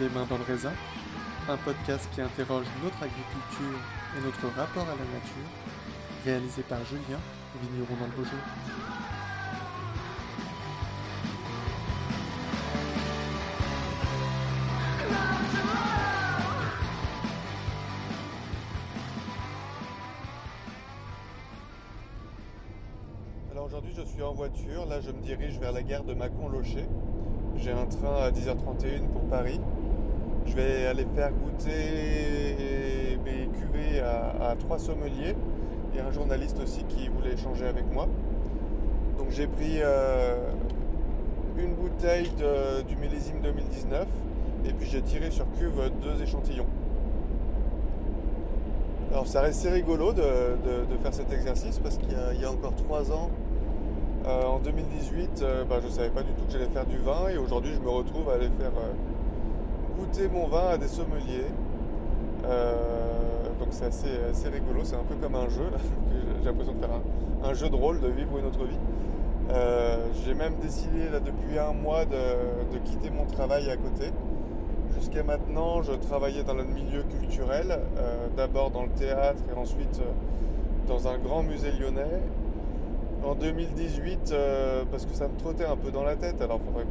Les mains dans le raisin, un podcast qui interroge notre agriculture et notre rapport à la nature, réalisé par Julien, vigneron dans le Beaujolais. Alors aujourd'hui je suis en voiture, là je me dirige vers la gare de Mâcon-Locher. J'ai un train à 10h31 pour Paris. Je vais aller faire goûter mes cuvées à, trois sommeliers et un journaliste aussi qui voulait échanger avec moi. Donc j'ai pris euh, une bouteille du millésime 2019 et puis j'ai tiré sur cuve deux échantillons. Alors ça reste assez rigolo de, faire cet exercice parce qu'il y a- encore trois ans, euh, en 2018, euh, bah, je ne savais pas du tout que j'allais faire du vin et aujourd'hui je me retrouve à aller faire mon vin à des sommeliers. Euh, donc c'est assez, assez rigolo, c'est un peu comme un jeu, j'ai- l'impression de faire un, jeu de rôle, de vivre une autre vie. Euh, j'ai même décidé là, depuis un mois de, de quitter mon travail à côté. Jusqu'à maintenant, je travaillais dans le milieu culturel, euh, d'abord dans le théâtre et ensuite dans un grand musée lyonnais. En 2018, euh, parce que ça me trottait un peu dans la tête, alors il faudrait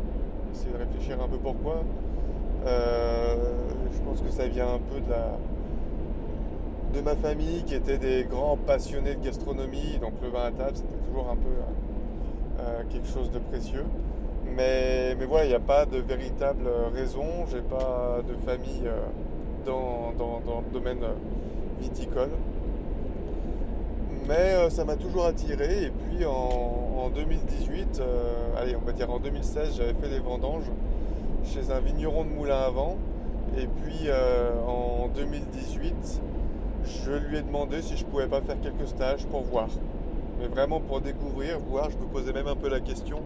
essayer de réfléchir un peu pourquoi. Euh, je pense que ça vient un peu de ma famille qui était des grands passionnés de gastronomie, donc le vin à table c'était toujours un peu euh, euh, quelque chose de précieux. Mais, voilà, il n'y a pas de véritable raison, j'ai pas de famille dans, le domaine viticole. Mais ça m'a toujours attiré et puis en, en 2018, euh, allez on va dire en 2016, j'avais fait des vendanges chez un vigneron de Moulin à Vent. Et puis euh, en 2018, je lui ai demandé si je pouvais pas faire quelques stages pour voir. Mais vraiment pour découvrir, voir, je me posais même un peu la question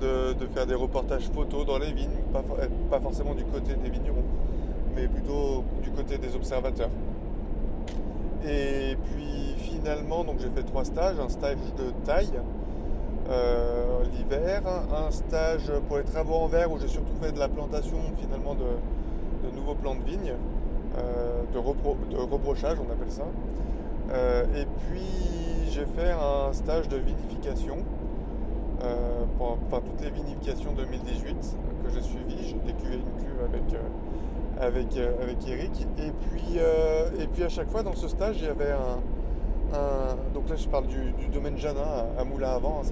de, faire des reportages photos dans les vignes, pas, être pas forcément du côté des vignerons, mais plutôt du côté des observateurs. Et puis finalement, donc j'ai fait trois stages, un stage de taille euh, l'hiver, un stage pour les travaux en verre où j'ai surtout fait de la plantation finalement de, nouveaux plants de vigne, euh, de, repro- rebrochage on appelle ça. Euh, et puis j'ai fait un stage de vinification, enfin toutes les vinifications 2018 que j'ai suivies. J'ai décuvé une cuve avec, avec, avec Eric. Et puis, et puis à chaque fois dans ce stage, il y avait un- donc là je parle du, domaine Janin à, Moulin à Vent. hein,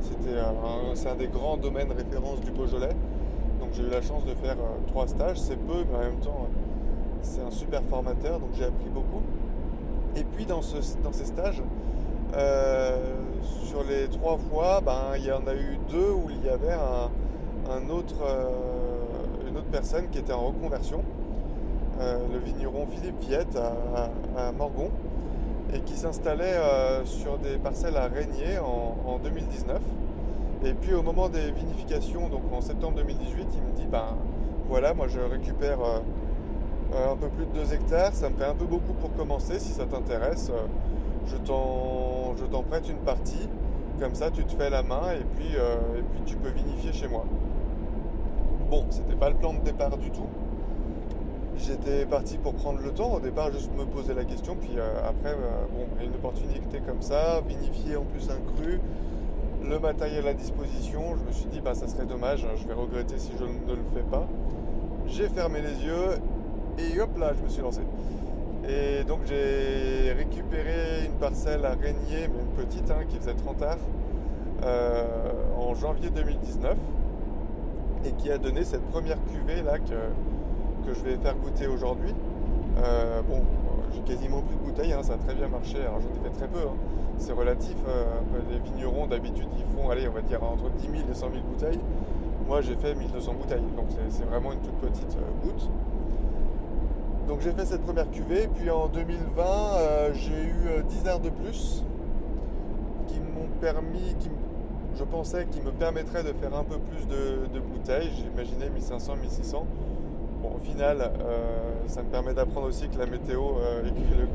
c'était un, c'est un des grands domaines référence du Beaujolais. Donc j'ai eu la chance de faire euh, trois stages. C'est peu, mais en même temps, euh, c'est un super formateur. Donc j'ai appris beaucoup. Et puis dans, ce, dans ces stages, euh, sur les trois fois, ben, il y en a eu deux où il y avait un, autre, euh, une autre personne qui était en reconversion, euh, le vigneron Philippe Viette à Morgon, et qui s'installait euh, sur des parcelles à Régnier en, en 2019. Et puis au moment des vinifications, donc en septembre 2018, il me dit, ben voilà, moi je récupère euh, un peu plus de 2 hectares, ça me fait un peu beaucoup pour commencer, si ça t'intéresse, euh, je t'en prête une partie, comme ça tu te fais la main et puis, et puis tu peux vinifier chez moi. Bon, c'était pas le plan de départ du tout. J'étais parti pour prendre le temps, au départ juste me poser la question, puis euh, après, euh, bon, une opportunité comme ça, vinifier en plus un cru, le matériel à disposition, je me suis dit, bah ça serait dommage, je vais regretter si je ne le fais pas. J'ai fermé les yeux et hop là, je me suis lancé. Et donc j'ai récupéré une parcelle à Régnier, mais une petite, hein, qui faisait 30 arts, euh, en janvier 2019, et qui a donné cette première cuvée là que, que je vais faire goûter aujourd'hui. Euh, bon, euh, j'ai quasiment plus de bouteilles, hein, ça a très bien marché, alors j'en ai fait très peu, hein. c'est relatif. euh, les vignerons d'habitude ils font, allez, on va dire entre 10 000 et 100 000 bouteilles. Moi j'ai fait 1200 bouteilles, donc c'est- vraiment une toute petite goutte. Donc j'ai fait cette première cuvée, puis en 2020 euh, j'ai eu euh, 10 heures de plus qui m'ont permis, qui, je pensais, qui me permettraient de faire un peu plus de, de bouteilles. J'imaginais 1500, 1600. Bon, au final, euh, ça me permet d'apprendre aussi que la météo euh, et que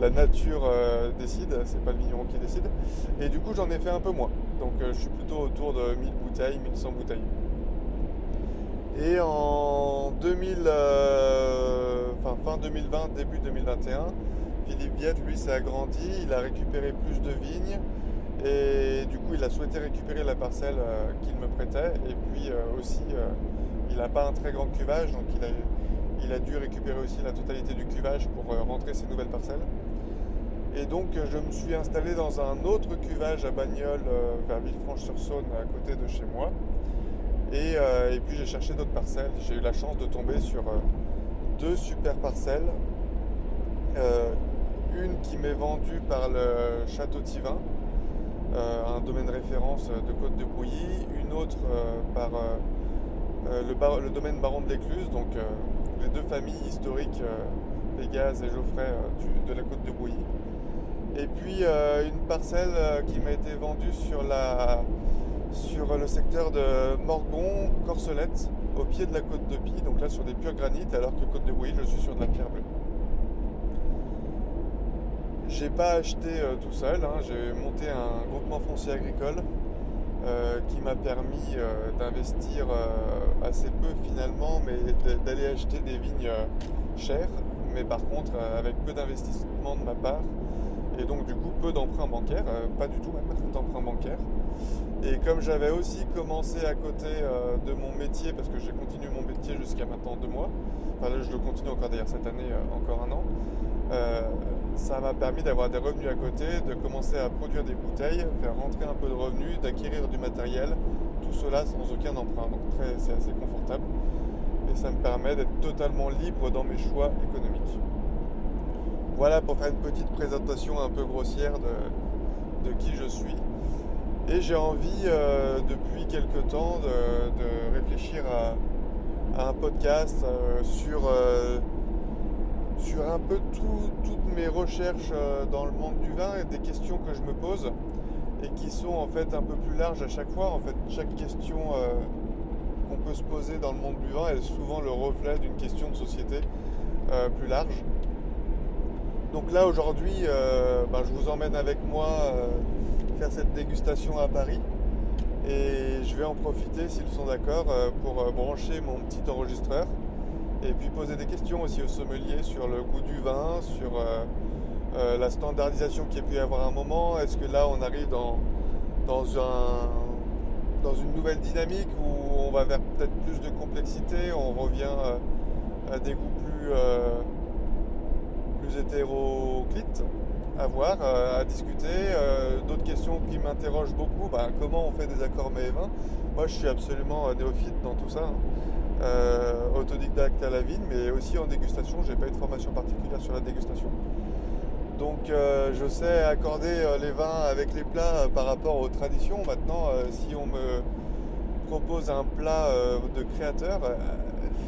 la nature euh, décide, c'est pas le vigneron qui décide. Et du coup, j'en ai fait un peu moins. Donc, euh, je suis plutôt autour de 1000 bouteilles, 1100 bouteilles. Et en 2000, euh, enfin, fin 2020, début 2021, Philippe Viette, lui, s'est agrandi, il a récupéré plus de vignes et du coup, il a souhaité récupérer la parcelle qu'il me prêtait. Et puis aussi, il n'a pas un très grand cuvage, donc il a, dû récupérer aussi la totalité du cuvage pour rentrer ses nouvelles parcelles. Et donc, je me suis installé dans un autre cuvage à Bagnoles, vers Villefranche-sur-Saône, à côté de chez moi. Euh, et, puis j'ai cherché d'autres parcelles. J'ai eu la chance de tomber sur euh, deux super parcelles. Euh, une qui m'est vendue par le Château Tivin, un domaine référence de Côte de Bouilly. Une autre par le, domaine Baron de l'Écluse, donc les deux familles historiques, Pégase et Geoffrey de la Côte de Bouilly. Et puis une parcelle qui m'a été vendue sur la sur le secteur de Morgon, Corcelette, au pied de la côte de Pie, donc là sur des purs granites, alors que côte de Bouilly, je suis sur de la pierre bleue. J'ai pas acheté euh, tout seul, hein. j'ai monté un groupement foncier agricole euh, qui m'a permis euh, d'investir assez peu finalement, mais d'aller acheter des vignes chères, mais par contre avec peu d'investissement de ma part, et donc du coup peu d'emprunts bancaires, pas du tout même d'emprunts bancaires. Et comme j'avais aussi commencé à côté euh, de mon métier, parce que j'ai continué mon métier jusqu'à maintenant deux mois, enfin là je le continue encore d'ailleurs cette année, euh, encore un an, euh, ça m'a permis d'avoir des revenus à côté, de commencer à produire des bouteilles, faire rentrer un peu de revenus, d'acquérir du matériel, tout cela sans aucun emprunt. Donc c'est assez confortable et ça me permet d'être totalement libre dans mes choix économiques. Voilà pour faire une petite présentation un peu grossière de qui je suis. Et j'ai envie euh, depuis quelque temps de, réfléchir à, un podcast euh, sur, euh, sur un peu toutes mes recherches dans le monde du vin et des questions que je me pose et qui sont en fait un peu plus larges à chaque fois. En fait, chaque question qu'on peut se poser dans le monde du vin est souvent le reflet d'une question de société plus large. Donc là aujourd'hui, ben, je vous emmène avec moi cette dégustation à Paris. Et je vais en profiter, s'ils sont d'accord, euh, pour euh, brancher mon petit enregistreur et puis poser des questions aussi au sommelier sur le goût du vin, sur euh, la standardisation qui a pu y avoir un moment. Est-ce que là on arrive dans, dans, un, dans une nouvelle dynamique où on va vers peut-être plus de complexité, on revient à des goûts plus, plus hétéroclites à voir, euh, à discuter. Euh, d'autres questions qui m'interrogent beaucoup, bah, comment on fait des accords mets et vins? Moi je suis absolument euh, néophyte dans tout ça. Autodidacte à la vigne, mais aussi en dégustation. J'ai pas eu de formation particulière sur la dégustation. Donc je sais accorder les vins avec les plats par rapport aux traditions. Maintenant, si on me propose un plat de créateur,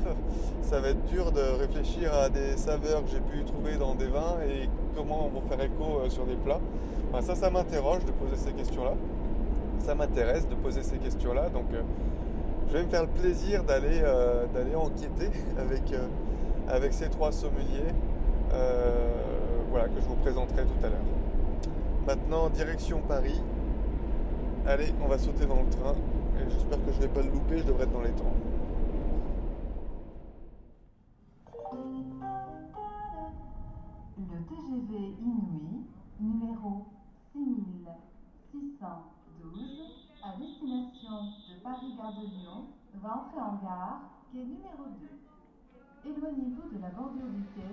ça va être dur de réfléchir à des saveurs que j'ai pu trouver dans des vins et comment on va faire écho euh, sur des plats. ça, ça m'interroge de poser ces questions-là. Ça m'intéresse de poser ces questions-là. Donc, euh, je vais me faire le plaisir d'aller euh, enquêter avec, avec ces trois sommeliers voilà, que je vous présenterai tout à l'heure. Maintenant, direction Paris. Allez, on va sauter dans le train. Et j'espère que je ne vais pas le louper, je devrais être dans les temps. TGV Inouï, numéro 6612, à destination de Paris-Gare de Lyon, va entrer en gare, quai numéro 2. Éloignez-vous de la bordure du quai,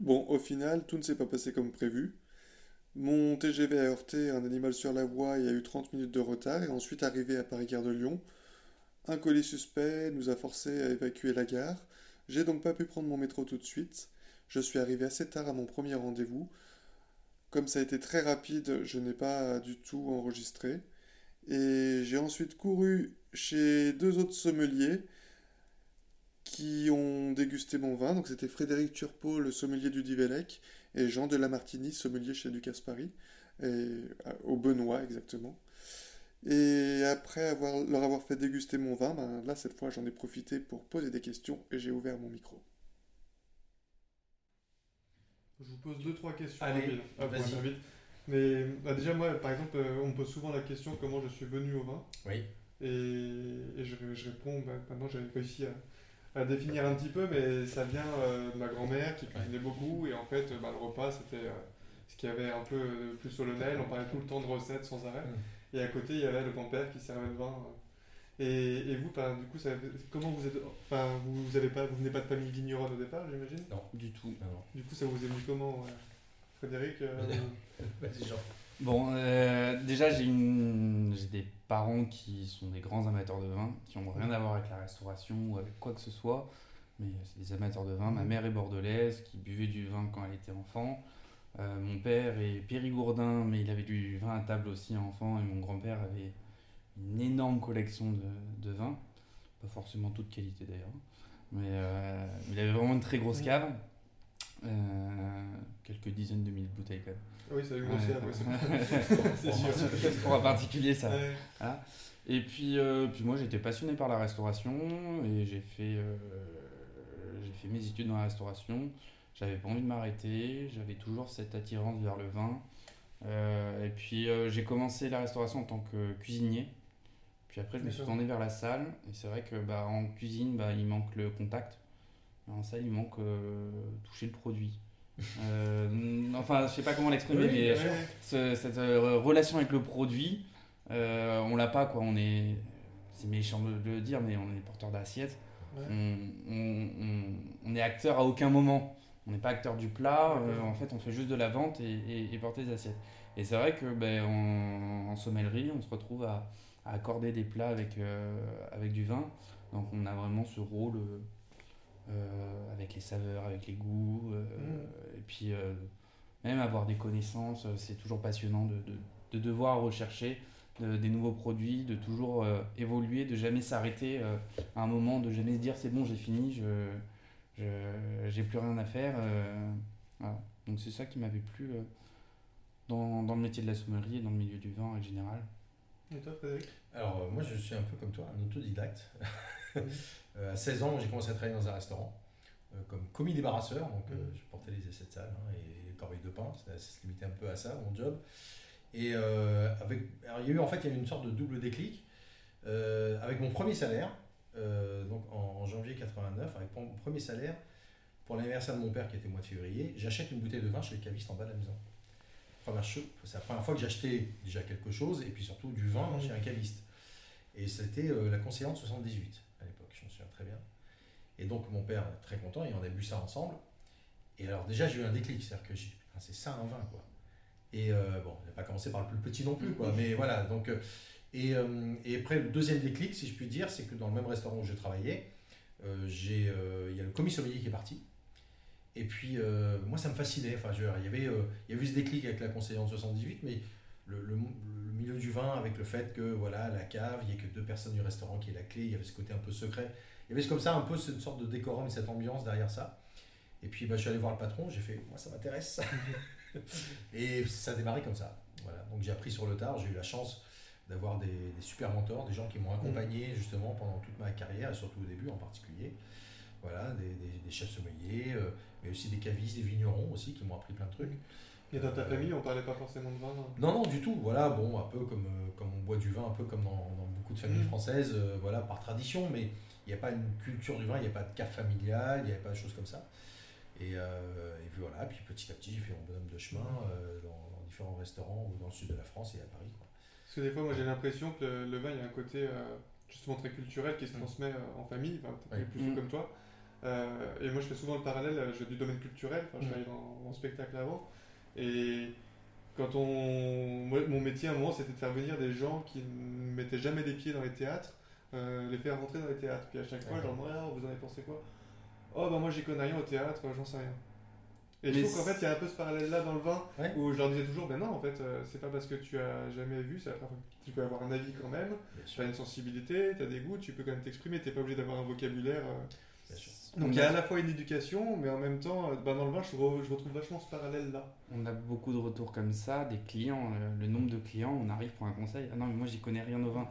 Bon, au final, tout ne s'est pas passé comme prévu. Mon TGV a heurté un animal sur la voie et a eu 30 minutes de retard, et ensuite arrivé à Paris-Gare de Lyon, un colis suspect nous a forcé à évacuer la gare. J'ai donc pas pu prendre mon métro tout de suite. Je suis arrivé assez tard à mon premier rendez-vous. Comme ça a été très rapide, je n'ai pas du tout enregistré. Et j'ai ensuite couru chez deux autres sommeliers qui ont dégusté mon vin. Donc c'était Frédéric Turpot, le sommelier du Divelec, et Jean de Lamartini, sommelier chez Ducasse Paris, et, au Benoît exactement. Et après avoir, leur avoir fait déguster mon vin, ben là cette fois j'en ai profité pour poser des questions et j'ai ouvert mon micro. Je vous pose deux trois questions. Allez, vas-y. Mais bah, déjà moi par exemple euh, on me pose souvent la question comment je suis venu au vin? Oui. Et, je, réponds bah, maintenant j'ai réussi à, définir un petit peu mais ça vient euh, de ma grand-mère qui cuisinait beaucoup et en fait bah, le repas c'était euh, ce qui avait un peu plus solennel on parlait tout le temps de recettes sans arrêt. Mm. Et à côté, il y avait le grand-père qui servait le vin. Et, et vous, du coup, ça, comment vous êtes. Enfin, vous, avez pas, vous venez pas de famille vigneronne au départ, j'imagine? Non, du tout. Du coup, ça vous est venu comment Frédéric euh, Vas-y, Jean. Bon, euh, déjà, j'ai une... des parents qui sont des grands amateurs de vin, qui n'ont rien à voir avec la restauration ou avec quoi que ce soit, mais c'est des amateurs de vin. Ma mère est bordelaise, qui buvait du vin quand elle était enfant. Euh, mon père est périgourdin, mais il avait du vin à table aussi enfant, et mon grand-père avait une énorme collection de, de vins, pas forcément toute qualité d'ailleurs, mais euh, il avait vraiment une très grosse cave, quelques dizaines de milliers de bouteilles quand même. Oui, c'est une grosse cave, c'est sûr. Pour un particulier, ça. Et puis, puis moi, j'étais passionné par la restauration et j'ai fait, j'ai fait mes études dans la restauration. J'avais pas envie de m'arrêter, j'avais toujours cette attirance vers le vin. Euh, et puis euh, j'ai commencé la restauration en tant que cuisinier. Puis après, je me suis tourné vers la salle. Et c'est vrai que bah, en cuisine, bah, il manque le contact. En salle, il manque euh, toucher le produit. enfin, je sais pas comment l'exprimer, mais cette relation avec le produit, on l'a pas. quoi. On est, c'est méchant de le dire, mais on est porteur d'assiette. On, on, est acteur à aucun moment on n'est pas acteur du plat, euh, en fait on fait juste de la vente et, porter des assiettes. Et c'est vrai que ben, en, sommellerie, on se retrouve à, accorder des plats avec, euh, avec du vin. Donc on a vraiment ce rôle euh, avec les saveurs, avec les goûts. Mm. Et puis même avoir des connaissances, c'est toujours passionnant de, de, devoir rechercher des nouveaux produits, de toujours évoluer, de jamais s'arrêter à un moment, de jamais se dire c'est bon, j'ai fini, je je j'ai plus rien à faire. Euh, Donc c'est ça qui m'avait plu euh, dans, dans, le métier de la sommellerie et dans le milieu du vin en général. Et toi, Frédéric? Alors, euh, moi, je suis un peu comme toi, un autodidacte. à 16 ans, j'ai commencé à travailler dans un restaurant comme commis débarrasseur. Donc, je portais les essais de salle hein, et les corbeilles de pain. Ça, se limitait un peu à ça, mon job. Et avec, alors, il y a eu en fait il y a eu une sorte de double déclic. avec mon premier salaire, euh, donc en, janvier 89, avec mon premier salaire, pour l'anniversaire de mon père qui était au mois de février, j'achète une bouteille de vin chez le caviste en bas de la maison. C'est la première fois que j'achetais déjà quelque chose et puis surtout du vin chez un caviste. Et c'était euh, la conseillante 78 à l'époque, je me souviens Et donc mon père, très content, et on a bu ça ensemble. Et alors déjà j'ai eu un déclic, c'est-à-dire que c'est ça un vin quoi. Et euh, bon, il n'a pas commencé par le plus petit non plus quoi, mais voilà, donc euh, et, après, le deuxième déclic, si je puis dire, c'est que dans le même restaurant où je travaillais, euh, euh, il y a le commis sommelier qui est parti. Et puis, moi, ça me fascinait. Enfin, il, y avait, il y avait ce déclic avec la conseillère 78, mais le, milieu du vin, avec le fait que voilà, la cave, il n'y a que deux personnes du restaurant qui est la clé, il y avait ce côté un peu secret. Il y avait comme ça un peu cette sorte de décorum et cette ambiance derrière ça. Et puis, bah, je suis allé voir le patron, j'ai fait, moi, ça m'intéresse. et ça a démarré comme ça. Voilà. Donc, j'ai appris sur le tard, j'ai eu la chance d'avoir des, super mentors, des gens qui m'ont accompagné mm. justement pendant toute ma carrière et surtout au début en particulier. Voilà, des, des, chefs sommeliers, euh, mais aussi des cavistes, des vignerons aussi qui m'ont appris plein de trucs. Et dans ta euh, famille, on parlait pas forcément de vin hein Non, non, du tout. Voilà, bon, un peu comme, euh, comme on boit du vin, un peu comme dans, beaucoup de familles mm. françaises, voilà, par tradition, mais il n'y a pas une culture du vin, il n'y a pas de cave familiale, il n'y a pas de choses comme ça. Et, et, voilà, puis petit à petit, j'ai fait mon bonhomme de chemin dans, dans, différents restaurants dans le sud de la France et à Paris. Quoi. Parce que des fois, moi j'ai l'impression que le, vin, il y a un côté euh, justement très culturel qui se mm. transmet euh, en famille, enfin, peut-être plus mm. comme toi. Euh, et moi je fais souvent le parallèle du domaine culturel, enfin, je mm. travaille dans, spectacle avant. Et quand on. mon métier à un moment c'était de faire venir des gens qui ne mettaient jamais des pieds dans les théâtres, les faire rentrer dans les théâtres. Puis à chaque fois, genre, vous en avez pensé quoi? Oh, bah moi j'y connais rien au théâtre, j'en sais rien. Et je Mais trouve qu'en fait, il y a un peu ce parallèle-là dans le vin, Ouais. où je leur disais toujours, ben non, en fait, euh, c'est pas parce que tu as jamais vu, c'est la première fois que tu peux avoir un avis quand même, tu as une sensibilité, tu as des goûts, tu peux quand même t'exprimer, t'es pas obligé d'avoir un vocabulaire. euh. Donc On il y a à la fois une éducation, mais en même temps, euh, bah, dans le vin, je, re- je retrouve vachement ce parallèle-là. On a beaucoup de retours comme ça, des clients, euh, le nombre de clients, on arrive pour un conseil. Ah non, mais moi j'y connais rien au vin.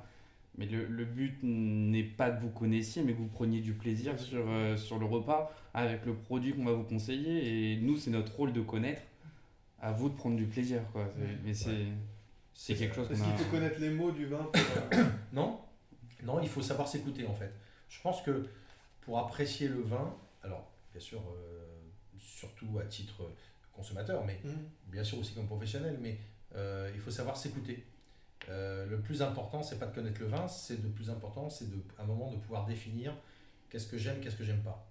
Mais le, le but n'est pas que vous connaissiez, mais que vous preniez du plaisir sur, euh, sur le repas avec le produit qu'on va vous conseiller. Et nous, c'est notre rôle de connaître. À vous de prendre du plaisir. Quoi. Mais c'est c'est quelque chose qu'on Est-ce a. qu'il faut connaître les mots du vin pour, Non, non, il faut savoir s'écouter en fait. Je pense que pour apprécier le vin, alors bien sûr, euh, surtout à titre consommateur, mais hmm, bien sûr aussi comme professionnel, mais euh, il faut savoir s'écouter. Euh, le plus important, c'est pas de connaître le vin, c'est de plus important, c'est de, à un moment de pouvoir définir qu'est-ce que j'aime, qu'est-ce que j'aime pas.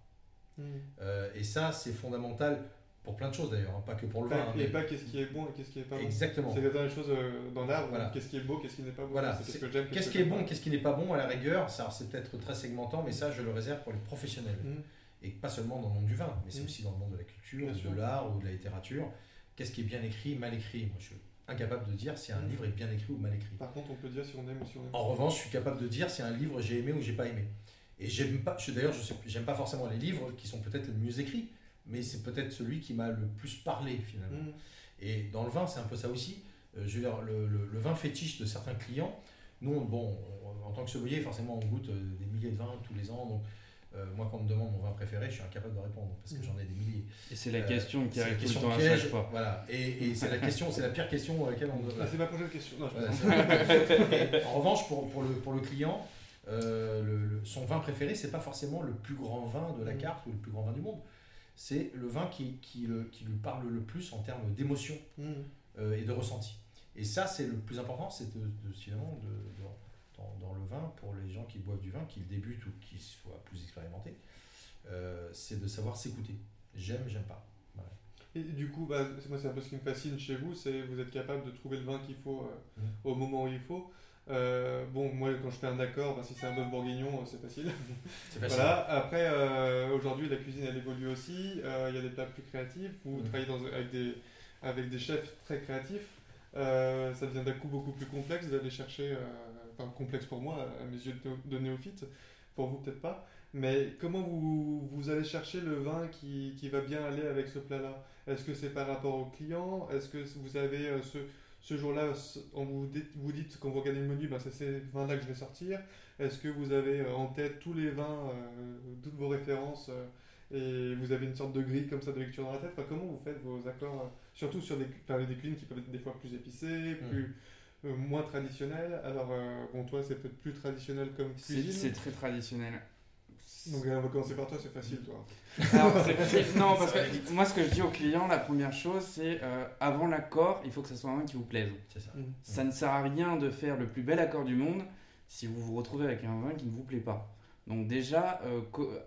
Euh, et ça, c'est fondamental pour plein de choses d'ailleurs, hein, pas que pour le vin. hein, et mais- pas qu'est-ce qui est bon et qu'est-ce qui est pas bon. Exactement. C'est la même chose euh, dans l'arbre, Voilà. qu'est-ce qui est beau, qu'est-ce qui n'est pas beau. Voilà, qu'est-ce que j'aime, Qu'est-ce que qui est bon, qu'est-ce qui n'est pas bon à la rigueur, ça c'est peut-être très segmentant, mais ça je le réserve pour les professionnels. Hmm. Et pas seulement dans le monde du vin, mais c'est Mm. aussi dans le monde de la culture, Bien de l'art ou de la littérature. Qu'est-ce qui est bien écrit, mal écrit? Moi je suis incapable de dire si un Mm. livre est bien écrit ou mal écrit. Par contre, on peut dire si on aime ou si on aime. En revanche, je suis capable de dire si un livre j'ai aimé ou j'ai pas aimé. Et j'aime pas, je- d'ailleurs, je sais, j'aime pas forcément les livres qui sont peut-être mieux écrits, mais c'est peut-être celui qui m'a le plus parlé finalement. Hmm. Et dans le vin, c'est un peu ça aussi. Euh, je veux dire, le, le- le vin fétiche de certains clients, nous, on- bon, on- en tant que sommelier, forcément, on goûte euh, des milliers de vins tous les ans. Donc, euh, moi, quand on me demande mon vin préféré, je suis incapable de répondre parce que Mhm. j'en ai des milliers. Et c'est la Euh, question qui arrive tout le question temps à piège. chaque fois. Voilà. Et, et c'est la question, c'est la pire question à laquelle on. Ah, c'est ma prochaine question. Non, Voilà, Et en revanche, pour, pour, le, pour le client, euh, le- le- son vin préféré, c'est pas forcément le plus grand vin de la Mhm. carte ou le plus grand vin du monde. C'est le vin qui, qui, le- qui lui parle le plus en termes d'émotion Hmm. euh, et de ressenti. Et ça, c'est le plus important, c'est de, de- finalement de, de- dans, dans le vin, pour les gens qui boivent du vin, qui le débutent ou qui soient plus expérimentés, euh, c'est de savoir s'écouter. J'aime, j'aime pas. Voilà. Et du coup, bah, moi, c'est un peu ce qui me fascine chez vous, c'est vous êtes capable de trouver le vin qu'il faut euh, Mhm. au moment où il faut. Euh, bon, moi, quand je fais un accord, bah, si c'est un bœuf bourguignon, euh, c'est facile. Voilà. Après, euh, aujourd'hui, la cuisine, elle évolue aussi. Euh, Il y a des plats plus créatifs. Vous Mhm. travaillez dans- avec, des, avec des chefs très créatifs. Ça devient d'un coup beaucoup plus complexe d'aller chercher, enfin complexe pour moi, à mes yeux de, néo- de néophyte, pour vous peut-être pas. Mais comment vous, vous allez chercher le vin qui, qui va bien aller avec ce plat-là? Est-ce que c'est par rapport au client? Est-ce que vous avez ce, ce jour-là, on vous vous dites quand vous regardez le menu, ben c'est ces vins-là que je vais sortir Est-ce que vous avez euh, en tête tous les vins, euh, toutes vos références euh, et vous avez une sorte de grille comme ça de lecture dans la tête? Enfin, Comment vous faites vos accords Surtout sur des, enfin, des cuisines qui peuvent être des fois plus épicées, plus, euh, moins traditionnelles? Alors, bon, toi, c'est peut-être plus traditionnel comme cuisine. c'est très traditionnel. Donc, euh, on va commencer par toi, c'est facile, toi. Alors, facile. Non, parce que moi, ce que je dis aux clients, la première chose, c'est euh, avant l'accord, il faut que ça soit un vin qui vous plaise. C'est ça. Ça ne sert à rien de faire le plus bel accord du monde si vous vous retrouvez avec un vin qui ne vous plaît pas. Donc déjà, euh,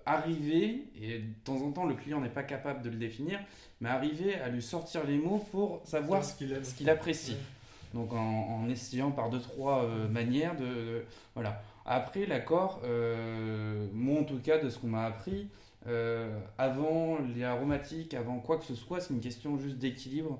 arriver, et de temps en temps le client n'est pas capable de le définir, mais arriver à lui sortir les mots pour savoir ce qu'il apprécie. Donc en, en essayant par deux, trois euh, manières de, de- Voilà. Après, l'accord, euh, moi en tout cas, de ce qu'on m'a appris, euh, avant les aromatiques, avant quoi que ce soit, c'est une question juste d'équilibre.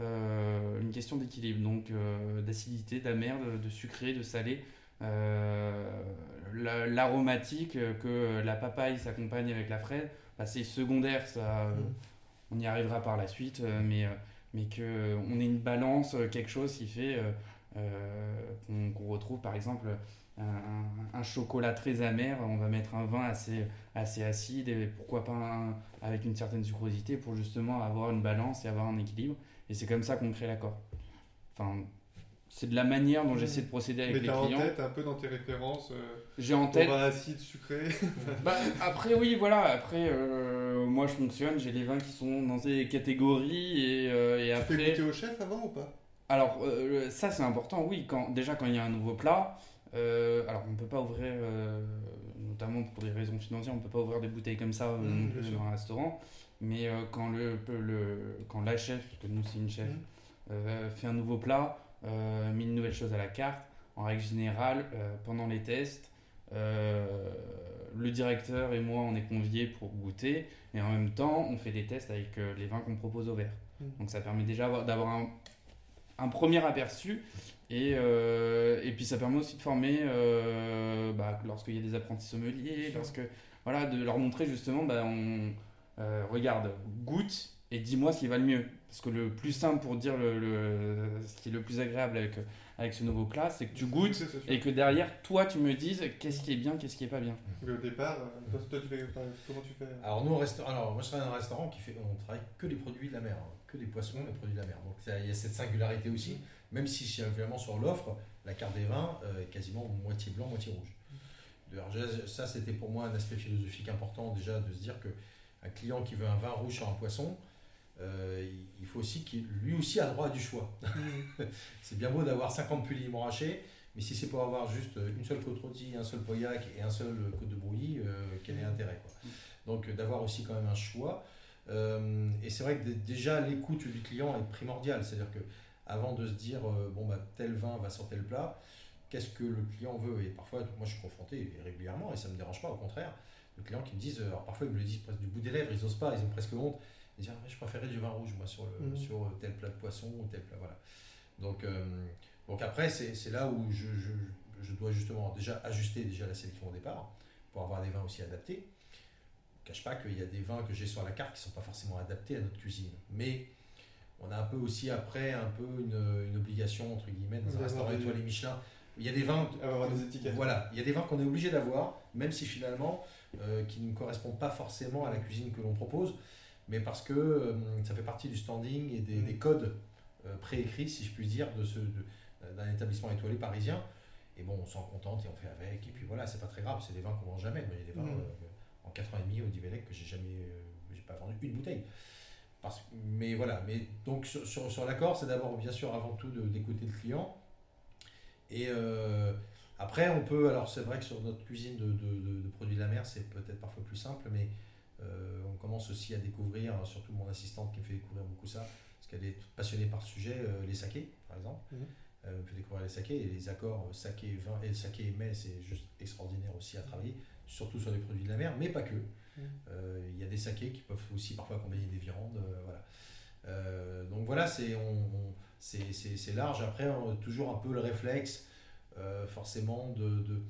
euh, une question d'équilibre, donc euh, d'acidité, d'amer, de, sucré, de salé. La- L'aromatique, que la papaye s'accompagne avec la fraise, bah, c'est secondaire, ça, Mm. on y arrivera par la suite, mais, mais qu'on ait une balance, quelque chose qui fait qu'on qu'on retrouve par exemple un, chocolat très amer, on va mettre un vin assez, assez acide et pourquoi pas un- avec une certaine sucrosité pour justement avoir une balance et avoir un équilibre. Et c'est comme ça qu'on crée l'accord. Enfin, c'est de la manière dont j'essaie de procéder avec Mais les t'as en clients. tête un peu dans tes références euh, J'ai en tête vin acide, sucré? bah, après, oui, voilà. Après, euh, moi, je fonctionne. J'ai les vins qui sont dans ces catégories. Et, euh, et Tu fais après. goûter au chef avant ou pas? Alors, euh, ça, c'est important, oui. Quand, déjà, quand il y a un nouveau plat. Euh, alors, on ne peut pas ouvrir, euh, notamment pour des raisons financières, on ne peut pas ouvrir des bouteilles comme ça euh, Mmh, dans un restaurant. Mais quand, le, le, quand la chef, parce que nous, c'est une chef, Mmh. fait un nouveau plat, met une nouvelle chose à la carte, en règle générale, pendant les tests, le directeur et moi, on est conviés pour goûter, et en même temps, on fait des tests avec les vins qu'on propose au verre. Mm. Donc ça permet déjà d'avoir un, un premier aperçu. Et, et puis ça permet aussi de former bah, lorsqu'il y a des apprentis sommeliers, lorsque, voilà, de leur montrer justement, bah, on regarde, goûte et dis-moi ce qui va le mieux. Parce que le plus simple pour dire le, ce qui est le plus agréable avec, avec ce nouveau classe, c'est que tu goûtes et que derrière, toi, tu me dises qu'est-ce qui est bien, qu'est-ce qui est pas bien. Mais au départ, toi, tu fais, comment tu fais Alors, nous, alors, moi, je travaille dans un restaurant qui fait, on travaille que des produits de la mer, hein, que des poissons et des produits de la mer. Donc, il y a cette singularité aussi, même si, finalement, sur l'offre, la carte des vins est quasiment moitié blanc, moitié rouge. ça, c'était pour moi un aspect philosophique important, déjà, de se dire que un client qui veut un vin rouge sur un poisson, euh, il faut aussi qu'il lui aussi a droit à du choix. Mm. c'est bien beau d'avoir 50 pulls hachés, mais si c'est pour avoir juste une seule côte rôtie, un seul pauillac et un seul côte de brouillis, euh, quel est mm. l'intérêt mm. Donc d'avoir aussi quand même un choix. Euh, et c'est vrai que déjà l'écoute du client est primordiale, c'est-à-dire que avant de se dire bon bah tel vin va sur tel plat, qu'est-ce que le client veut? Et parfois, moi je suis confronté régulièrement et ça me dérange pas, au contraire, le client qui me disent, alors parfois ils me le disent presque du bout des lèvres, ils osent pas, ils ont presque honte dire je préférais du vin rouge moi sur, le, mhm. sur tel plat de poisson ou tel plat voilà. Donc euh, donc après c'est là où je, je, je, dois justement déjà ajuster déjà la sélection au départ pour avoir des vins aussi adaptés. Je ne cache pas qu'il y a des vins que j'ai sur la carte qui ne sont pas forcément adaptés à notre cuisine. Mais on a un peu aussi après un peu une, une obligation entre guillemets dans un restaurant étoilé Michelin il y a des vins avoir des étiquettes voilà il y a des vins qu'on est obligé d'avoir même si finalement euh, qui ne correspondent pas forcément à la cuisine que l'on propose mais parce que euh, ça fait partie du standing et des, mm. codes euh, préécrits, si je puis dire, de ce, d'un établissement étoilé parisien. Et bon, on s'en contente et on fait avec. Et puis voilà, c'est pas très grave, c'est des vins qu'on vend jamais. Il y a des vins mm. en 4 ans et demi au Divelec que j'ai jamais, j'ai pas vendu une bouteille. Parce, mais voilà, mais donc sur, sur, l'accord, c'est d'abord bien sûr avant tout d'écouter le client. Et après, on peut, alors c'est vrai que sur notre cuisine de, de, de produits de la mer, c'est peut-être parfois plus simple, mais euh, on commence aussi à découvrir, surtout mon assistante qui me fait découvrir beaucoup ça, parce qu'elle est passionnée par ce sujet, euh, les sakés par exemple. Elle me fait découvrir les sakés et les accords saké vin et saké mets, c'est juste extraordinaire aussi à travailler, surtout sur les produits de la mer, mais pas que. Euh, il y a des sakés qui peuvent aussi parfois combiner des viandes. voilà. donc voilà, c'est on, c'est large. Après, toujours un peu le réflexe, forcément, de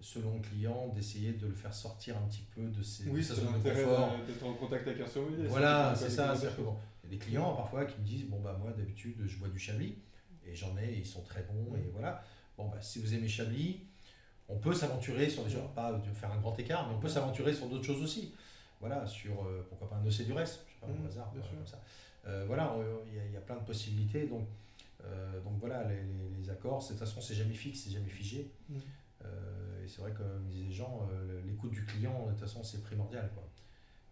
selon le client, d'essayer de le faire sortir un petit peu de, ses, oui, sa zone de confort. D'être en contact avec un sommelier. Voilà, c'est ça. Il y a des clients parfois qui me disent Bon, bah, moi d'habitude, je bois du chablis, et j'en ai, ils sont très bons, et voilà. Bon, bah, si vous aimez chablis, on peut s'aventurer sur des choses, pas de faire un grand écart, mais on peut s'aventurer sur d'autres choses aussi. Voilà, sur euh, pourquoi pas un OC du reste, je sais pas, au mmh, hasard, comme ça. Euh, voilà, il y, a plein de possibilités. Donc, euh, donc voilà, les, les, accords, de toute façon, c'est jamais fixe, c'est jamais figé. Mmh. Euh, et c'est vrai, comme disaient Jean, euh, l'écoute du client, de toute façon, c'est primordial. Quoi.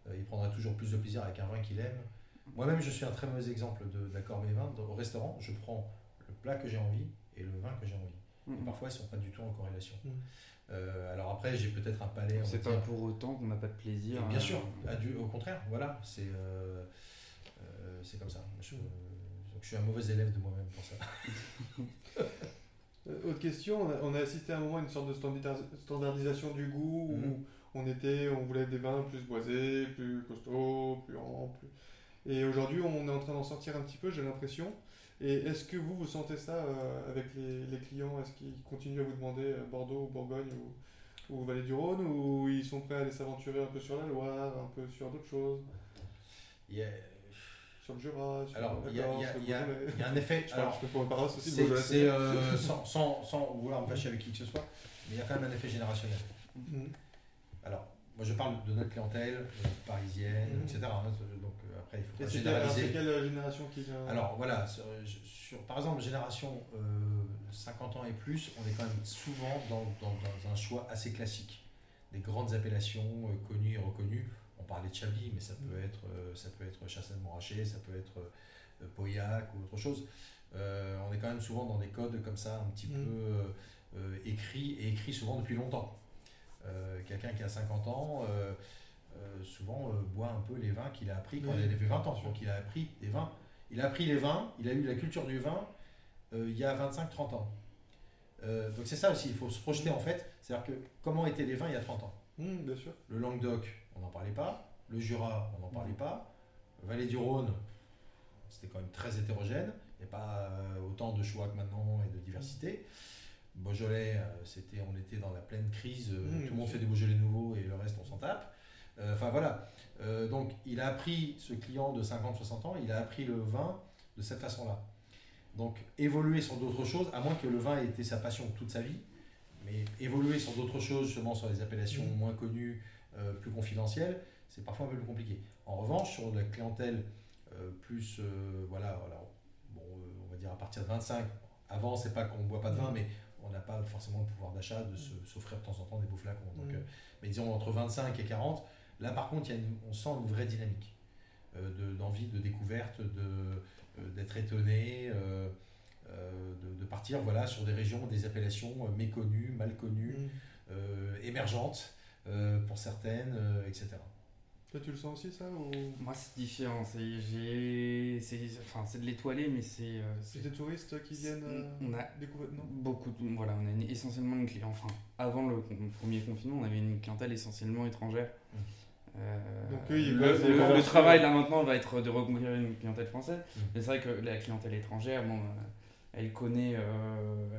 Euh, il prendra toujours plus de plaisir avec un vin qu'il aime. Moi-même, je suis un très mauvais exemple d'accord mes vins. Au restaurant, je prends le plat que j'ai envie et le vin que j'ai envie. Et mhm. parfois, ils ne sont pas du tout en corrélation. Mhm. alors après, j'ai peut-être un palais. C'est pas pour autant qu'on n'a pas de plaisir. bien sûr, au contraire, voilà, c'est c'est comme ça. Je, donc, je suis un mauvais élève de moi-même pour ça. Euh, autre question, on a, assisté à un moment à une sorte de standardisation du goût où on était, on voulait des vins plus boisés, plus costauds, plus amples. Et aujourd'hui, on est en train d'en sortir un petit peu, j'ai l'impression. Et est-ce que vous, vous sentez ça euh, avec les, clients? Est-ce qu'ils continuent à vous demander euh, Bordeaux, Bourgogne ou, ou Vallée du Rhône Ou ils sont prêts à aller s'aventurer un peu sur la Loire, un peu sur d'autres choses? Sur le Jura. alors, il y, a un effet. alors, je peux aussi. C'est euh, sans, sans, sans, vouloir me fâcher avec qui que ce soit, mais il y a quand même un effet générationnel. Mhm. Alors, moi je parle de notre clientèle euh, parisienne, mhm. etc. Hein, donc après, il faut pas généraliser. C'est quelle génération qui vient Alors voilà, sur, par exemple, génération 50 ans et plus, on est quand même souvent dans, dans, dans un choix assez classique. Des grandes appellations connues et reconnues on parlait de Chablis, mais ça peut être, euh, ça peut être Chassagne Montrachet, ça peut être euh, Pauillac ou autre chose. Euh, on est quand même souvent dans des codes comme ça, un petit mm. peu écrits, et écrits souvent depuis longtemps. Quelqu'un qui a 50 ans, souvent boit un peu les vins qu'il a appris quand il avait 20 ans. Donc il a appris des vins. Il a appris les vins, il a eu la culture du vin il y a 25-30 ans. donc c'est ça aussi, il faut se projeter en fait. C'est-à-dire que comment étaient les vins il y a 30 ans? Mmh, bien sûr. Le Languedoc, on n'en parlait pas. Le Jura, on n'en parlait pas. Vallée du Rhône, c'était quand même très hétérogène. Il n'y a pas euh, autant de choix que maintenant et de diversité. Beaujolais, euh, c'était, on était dans la pleine crise. euh, Mmh, tout le monde fait des Beaujolais nouveaux et le reste, on s'en tape. Euh, Enfin voilà. Euh, donc, il a appris, ce client de 50-60 ans, il a appris le vin de cette façon-là. Donc, évoluer sur d'autres choses, à moins que le vin ait été sa passion toute sa vie, mais évoluer sur d'autres choses, justement sur les appellations Mhm. moins connues, euh, plus confidentielles, c'est parfois un peu plus compliqué. En revanche, sur la clientèle euh, plus, euh, voilà, alors, bon, on va dire à partir de 25, avant, c'est pas qu'on ne boit pas de vin, Mhm. mais on n'a pas forcément le pouvoir d'achat de se- s'offrir de temps en temps des beaux flacons. Donc, mais disons entre 25 et 40, là par contre, il y a une- on sent une vraie dynamique euh, de- d'envie de, découverte, de, euh, d'être étonné, euh, euh, de, de partir voilà, sur des régions, des appellations euh, méconnues, mal connues, Mmh. euh, émergentes euh, pour certaines, euh, etc. Toi, tu le sens aussi, ça ou... Moi, c'est différent. C'est, enfin, de l'étoilé, mais c'est. euh, C'est des touristes qui viennent euh, on a découvrir Non? beaucoup de, voilà, on a une- essentiellement une clientèle. Enfin, avant le, con- premier confinement, on avait une clientèle essentiellement étrangère. Mm. Euh, Donc eux, ils le, travail là maintenant va être de reconquérir une clientèle française. Mm. Mais c'est vrai que la clientèle étrangère, bon, euh, elle connaît, euh,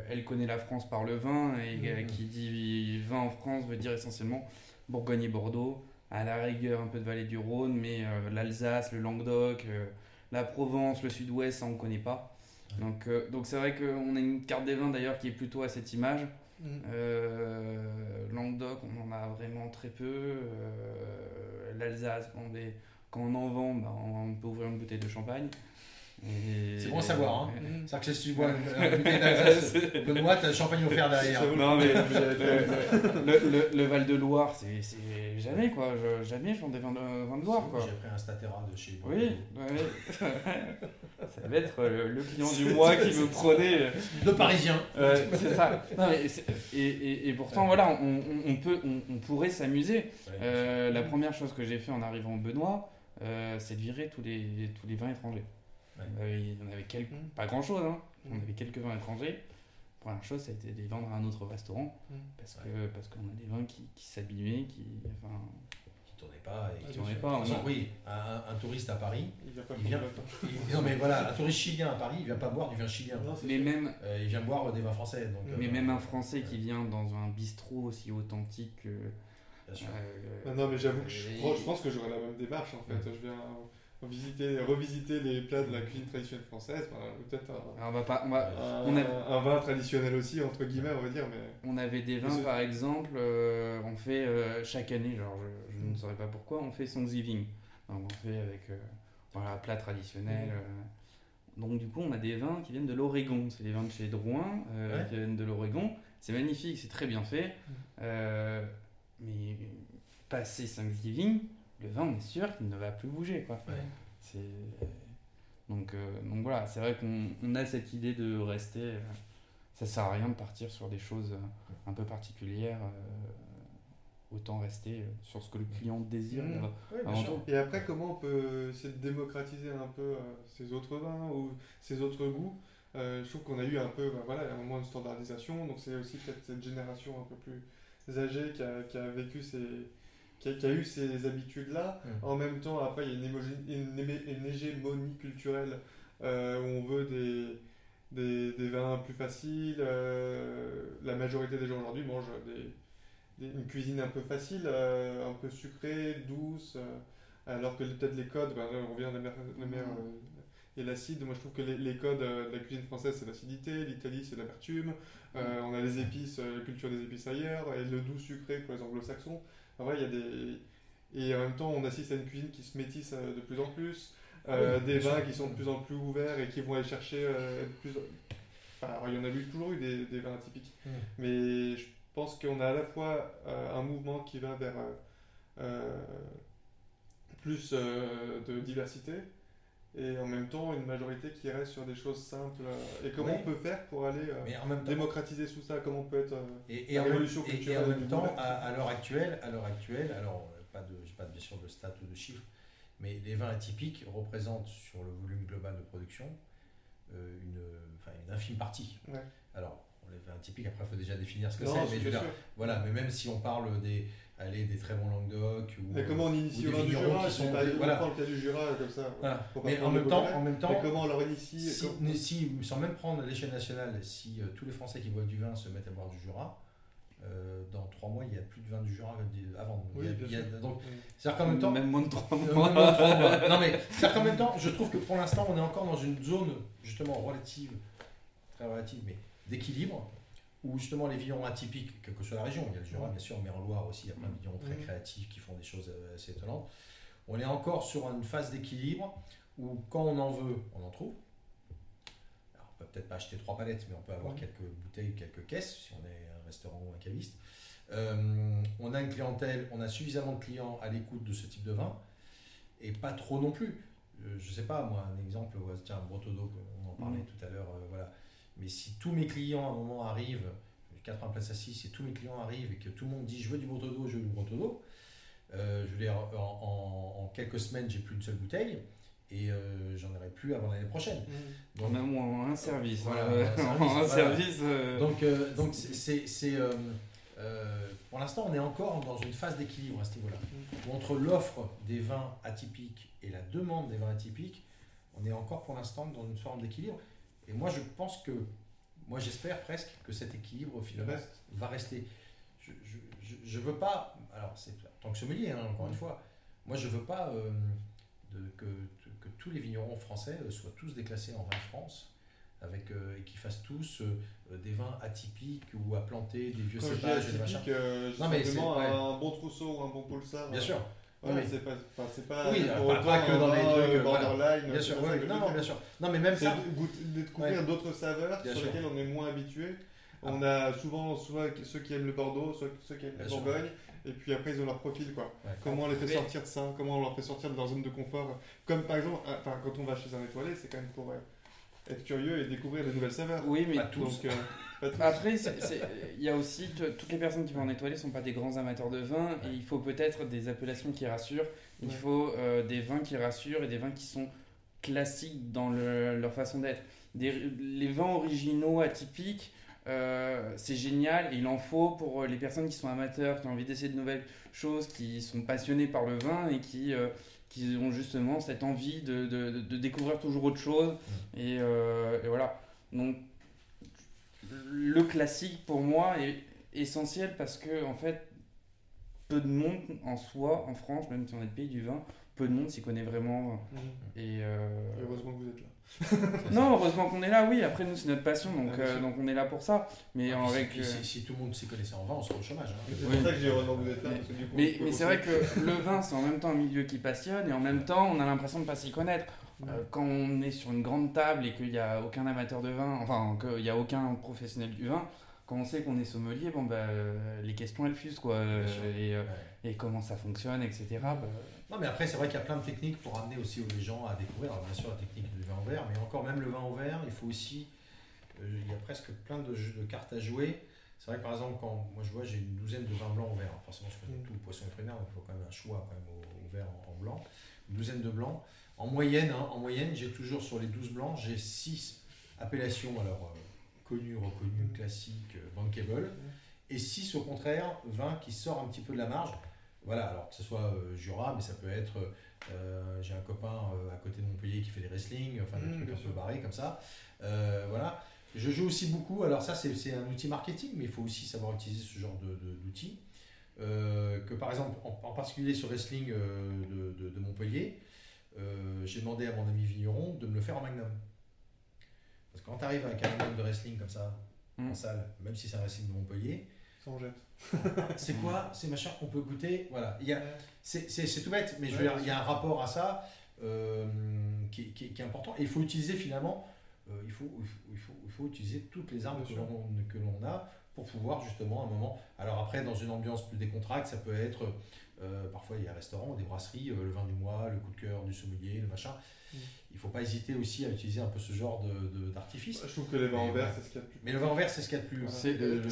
elle connaît la France par le vin et euh, Mm. qui dit vin en France veut dire essentiellement Bourgogne et Bordeaux. À la rigueur, un peu de vallée du Rhône, mais euh, l'Alsace, le Languedoc, euh, la Provence, le Sud-Ouest, ça on connaît pas. Donc, euh, donc c'est vrai qu'on a une carte des vins d'ailleurs qui est plutôt à cette image. Euh, Languedoc, on en a vraiment très peu. L'Alsace, quand, on en vend, ben, on peut ouvrir une bouteille de champagne. C'est bon à savoir, hein. Mmh. C'est-à-dire que si tu bois une, bouteille d'Alsace, Benoît, t'as le champagne offert derrière. Non, mais- le, le- le Val de Loire, c'est jamais quoi. Je- jamais je vends des vins de, Loire quoi. J'ai pris un Statera de chez Oui, ouais. ça va être le, le client du mois qui me prenait. De Parisiens. Ouais, c'est ça. Non, mais c'est- et, et, et pourtant, Ouais. voilà, on, on- on peut, on, on pourrait s'amuser. Ouais, Euh, la première chose que j'ai fait en arrivant au Benoît, euh, c'est de virer tous les, tous les vins étrangers. Ouais. Euh, il y en avait quelques, Mmh. pas grand chose, hein. on Mm. avait quelques vins étrangers. La première chose, ça a été de les vendre à un autre restaurant Mmh. parce que parce qu'on a des vins qui, qui s'abîmaient, qui, enfin, qui tournait pas. Et Ah, qui sûr. pas. De on toute façon, a- oui, un, un touriste à Paris, Il vient pas Il vient. il- non mais voilà, un touriste chilien à Paris, il vient pas boire du vin chilien. Non, Mais sûr. même, Euh, il vient boire des vins français. Donc, Mais euh, même un Français qui vient dans un bistrot aussi authentique que. Bien sûr. euh, Ah non, mais j'avoue que je, je pense que j'aurais la même démarche en fait. Je viens visiter, revisiter les plats de la cuisine traditionnelle française, peut-être un, alors on va pas, on va- un- On a- un vin traditionnel aussi, entre guillemets, on va dire. Mais On avait des vins, par exemple, euh, on fait euh, chaque année, genre je, je ne saurais pas pourquoi, on fait son ziving. Donc on fait avec euh, voilà, plat traditionnel. Euh. Donc du coup, on a des vins qui viennent de l'Oregon. C'est des vins de chez Drouin Ouais. qui viennent de l'Oregon. C'est magnifique, c'est très bien fait. Mm. Mais passé 5 ziving, le vin, on est sûr qu'il ne va plus bouger. Quoi. Ouais. C'est... Donc, euh, donc voilà, c'est vrai qu'on on a cette idée de rester. euh, ça sert à rien de partir sur des choses euh, un peu particulières. euh, autant rester sur ce que le client désire. Mmh. Ouais, bien sûr. Et après, comment on peut essayer de démocratiser un peu euh, ces autres vins ou ces autres goûts? Euh, Je trouve qu'on a eu un peu, bah, voilà, un moment de standardisation, donc c'est aussi peut-être cette génération un peu plus âgée qui a, qui a vécu ces, qui a, qui a eu ces habitudes-là. Mm. En même temps, après, il y a une, hégémonie culturelle euh, où on veut des, des, des vins plus faciles. euh, la majorité des gens aujourd'hui mangent des, une cuisine un peu facile, euh, un peu sucrée, douce, alors que peut-être les codes, ben, on revient à la mer, la mer, euh, et l'acide. Moi, je trouve que les, les codes de la cuisine française, c'est l'acidité, l'Italie, c'est l'amertume. Euh, on a les épices, la culture des épices ailleurs, et le doux sucré pour les anglo-saxons. En vrai, il y a des. Et en même temps, on assiste à une cuisine qui se métisse euh, de plus en plus. Euh, Oui, des vins qui sont de plus en plus ouverts et qui vont aller chercher euh, plus. Enfin, alors, il y en a eu, toujours eu des, des vins atypiques. Mm. Mais je pense qu'on a à la fois euh, un mouvement qui va vers plus de diversité et en même temps une majorité qui reste sur des choses simples. euh, et comment Oui. on peut faire pour aller euh, Mais en même temps, démocratiser tout ça? Comment on peut être. euh, Et, La révolution et- et culturelle en même temps, à, à l'heure actuelle, à l'heure actuelle, alors pas de, j'ai pas bien sûr de stats ou de chiffres, mais les vins atypiques représentent sur le volume global de production une, enfin, une infime partie. Ouais. Alors, les vins atypiques, après, il faut déjà définir ce que c'est, mais je veux dire, voilà, mais même si on parle des, aller des très bons Languedoc ou Mais comment on initie ou au des vin du Jura sont pas des- on voilà. prend le cas du Jura comme ça. Voilà. Faut pas Mais en même temps, en même temps, comment on leur initie si, comme- si- sans même prendre l'échelle nationale, si euh, tous les Français qui boivent du vin se mettent à boire du Jura, euh, dans trois mois, il n'y a plus de vin du Jura à vendre. Il y a- Oui, bien il y a- sûr. donc, Mm. c'est-à-dire qu'en même temps, Même moins de 3 Euh, mois. non, non, trois mois. Non, mais c'est-à-dire qu'en même temps, je trouve que pour l'instant, on est encore dans une zone justement relative, très relative, mais d'équilibre, où justement les vignerons atypiques, quelle que soit la région, il y a le Jura bien sûr, mais en Loire aussi, il y a plein de vignerons très Mhm. créatifs qui font des choses euh, assez étonnantes. On est encore sur une phase d'équilibre où quand on en veut, on en trouve. Alors, on peut peut-être pas acheter trois palettes, mais on peut avoir Mhm. quelques bouteilles, quelques caisses, si on est un restaurant ou un caviste. Euh, on a une clientèle, on a suffisamment de clients à l'écoute de ce type de vin, et pas trop non plus. Euh, je sais pas, moi, un exemple, tiens, Brotodo, on en parlait tout à l'heure, euh, voilà. Mais si tous mes clients à un moment arrivent, 80 places assises, si tous mes clients arrivent et que tout le monde dit je veux du Brotodo, je veux du Brotodo, euh, je veux dire, en, en- en quelques semaines, j'ai plus une seule bouteille et euh, j'en aurai plus avant l'année prochaine. Mm. Donc, Même en un service. Voilà, hein. un service, En un voilà. service. euh, donc, euh, donc c'est, c'est- c'est, euh, euh, pour l'instant, on est encore dans une phase d'équilibre à ce niveau-là. Où entre l'offre des vins atypiques et la demande des vins atypiques, on est encore pour l'instant dans une forme d'équilibre. Et moi, je pense que, moi, j'espère presque que cet équilibre Il finalement reste. va rester. Je, je, je, je veux pas, alors c'est en tant que sommelier, hein, encore une fois, moi je veux pas euh, de- que, que tous les vignerons français euh, soient tous déclassés en vin de France avec, euh, et qu'ils fassent tous euh, des vins atypiques ou à planter des vieux cépages et des machins. Non, mais c'est- ouais. un bon trousseau ou un bon pulsar. Bien sûr, Ouais, Oui. c'est pas, c'est pas Oui, pour pas- autant pas que dans les trucs, euh, voilà. borderline. bien c'est sûr, je non, non, bien sûr. Non, mais même ça, de découvrir Ouais. d'autres saveurs Bien sur sûr. lesquelles on est moins habitué. On a souvent, souvent ceux qui aiment le Bordeaux, ceux, ceux qui aiment Bien la sûr. Bourgogne, et puis après ils ont leur profil quoi. Ouais. Comment on les fait sortir de ça Comment on leur fait sortir de leur zone de confort Comme par exemple, euh, enfin, quand on va chez un étoilé, c'est quand même pour euh, être curieux et découvrir de nouvelles saveurs. Oui, mais Pas tous. Donc, euh, pas tous. Après, il y a aussi toutes les personnes qui vont en étoilé ne sont pas des grands amateurs de vin et il faut peut-être des appellations qui rassurent. Il Ouais. faut euh, des vins qui rassurent et des vins qui sont classiques dans le- leur façon d'être. Les vins originaux, atypiques, euh, c'est génial et il en faut pour les personnes qui sont amateurs, qui ont envie d'essayer de nouvelles choses, qui sont passionnés par le vin et qui, euh, qui ont justement cette envie de, de- découvrir toujours autre chose. Et, euh, et voilà. Donc, le classique pour moi est essentiel parce que en fait peu de monde en soi en France même si on est le pays du vin peu de monde s'y connaît vraiment et euh, Et Heureusement que vous êtes là. non heureusement qu'on est là oui après nous c'est notre passion donc, Ah, euh, donc on est là pour ça mais Ah, avec si, euh, si- si tout le monde s'y connaissait en vin, on serait au chômage. hein. C'est Oui. pour ça que j'ai heureusement que vous êtes là. Mais- parce que du coup, mais, on peut mais c'est vrai que le vin c'est en même temps un milieu qui passionne et en même temps on a l'impression de pas s'y connaître Ouais. Euh, quand on est sur une grande table et qu'il n'y a aucun amateur de vin, enfin qu'il n'y a aucun professionnel du vin, quand on sait qu'on est sommelier, bon bah euh, les questions elles fusent quoi, euh, et, euh, Ouais. et comment ça fonctionne, etc. bah, Non, mais après, c'est vrai qu'il y a plein de techniques pour amener aussi les gens à découvrir. Alors, bien sûr, la technique du vin au verre, mais encore même le vin au verre, il faut aussi. euh, il y a presque plein de, jeux- de cartes à jouer. C'est vrai que par exemple, quand moi je vois, j'ai une douzaine de vins blancs au verre. Forcément, je fais Mm. tout le poisson et mer, donc il faut quand même un choix quand même au, au verre en, en blanc. Une douzaine de blancs. En moyenne, hein, en moyenne j'ai toujours sur les 12 blancs, j'ai 6 appellations alors euh, connues, reconnues, classiques, euh, bankable. Et 6 au contraire, vins qui sortent un petit peu de la marge. Voilà, alors que ce soit euh, Jura, mais ça peut être. euh, j'ai un copain euh, à côté de Montpellier qui fait des wrestling, enfin des Mmh, trucs un peu barrés comme ça. Voilà. Je joue aussi beaucoup, alors ça c'est un outil marketing, mais il faut aussi savoir utiliser ce genre de- de- d'outils. Que par exemple, en, en particulier sur wrestling de, de- de Montpellier, euh, j'ai demandé à mon ami Vigneron de me le faire en magnum. Quand tu arrives avec un magnum de wrestling comme ça, en Mm. salle, même si c'est un wrestling de Montpellier, Ça en jette. c'est quoi C'est machin, on peut goûter? Voilà. Il y a, Ouais. c'est, c'est- c'est tout bête, mais je veux Ouais, dire, il y a un rapport à ça euh, qui, qui- qui est important. Et il faut utiliser finalement, euh, il, faut, il, faut, il, faut, il faut utiliser toutes les armes que l'on, que l'on a pour pouvoir justement à un moment. Alors après, dans une ambiance plus décontracte, ça peut être. Euh, parfois, il y a un restaurant, des brasseries, euh, le vin du mois, le coup de cœur du sommelier, le machin. Mm. Il ne faut pas hésiter aussi à utiliser un peu ce genre de, de- d'artifice. Je trouve que les vins en Mais verre, c'est ce qu'il y a de plus. Mais le vin en verre, c'est ce qu'il y a de plus. Voilà. C'est- le- le plus-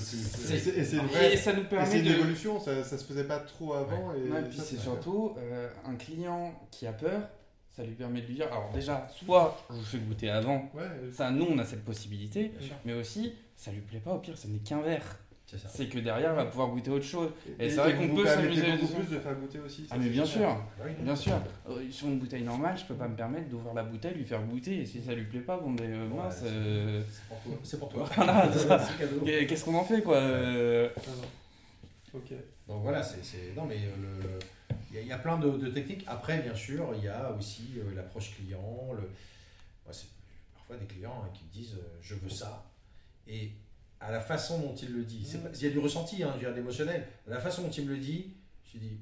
Et une ça nous permet une de. évolution, ça, ça se faisait pas trop avant. Et, Ouais, et puis ça, c'est surtout euh, un client qui a peur, ça lui permet de lui dire alors déjà, soit je vous fais goûter avant, Ouais, ça nous on a cette possibilité, mais aussi ça lui plaît pas, au pire ce n'est qu'un verre. C'est que derrière, il va pouvoir goûter autre chose. Et, c'est vrai qu'on peut s'amuser beaucoup plus de faire goûter aussi. Ah mais bien sûr, bah bien sûr. Euh, sur une bouteille normale, je peux pas me permettre d'ouvrir la bouteille, lui faire goûter, et si ça lui plaît pas, bon ben euh, moi, c'est pour toi. Qu'est-ce qu'on en fait quoi euh Ok. Donc voilà, c'est non mais il y, a plein de, techniques. Après, bien sûr, il y a aussi l'approche client. Le... c'est parfois des clients hein, qui me disent je veux ça et à la façon dont il le dit. Mm. Il y a du ressenti, hein, il y a de l'émotionnel. À la façon dont il me le dit, je dis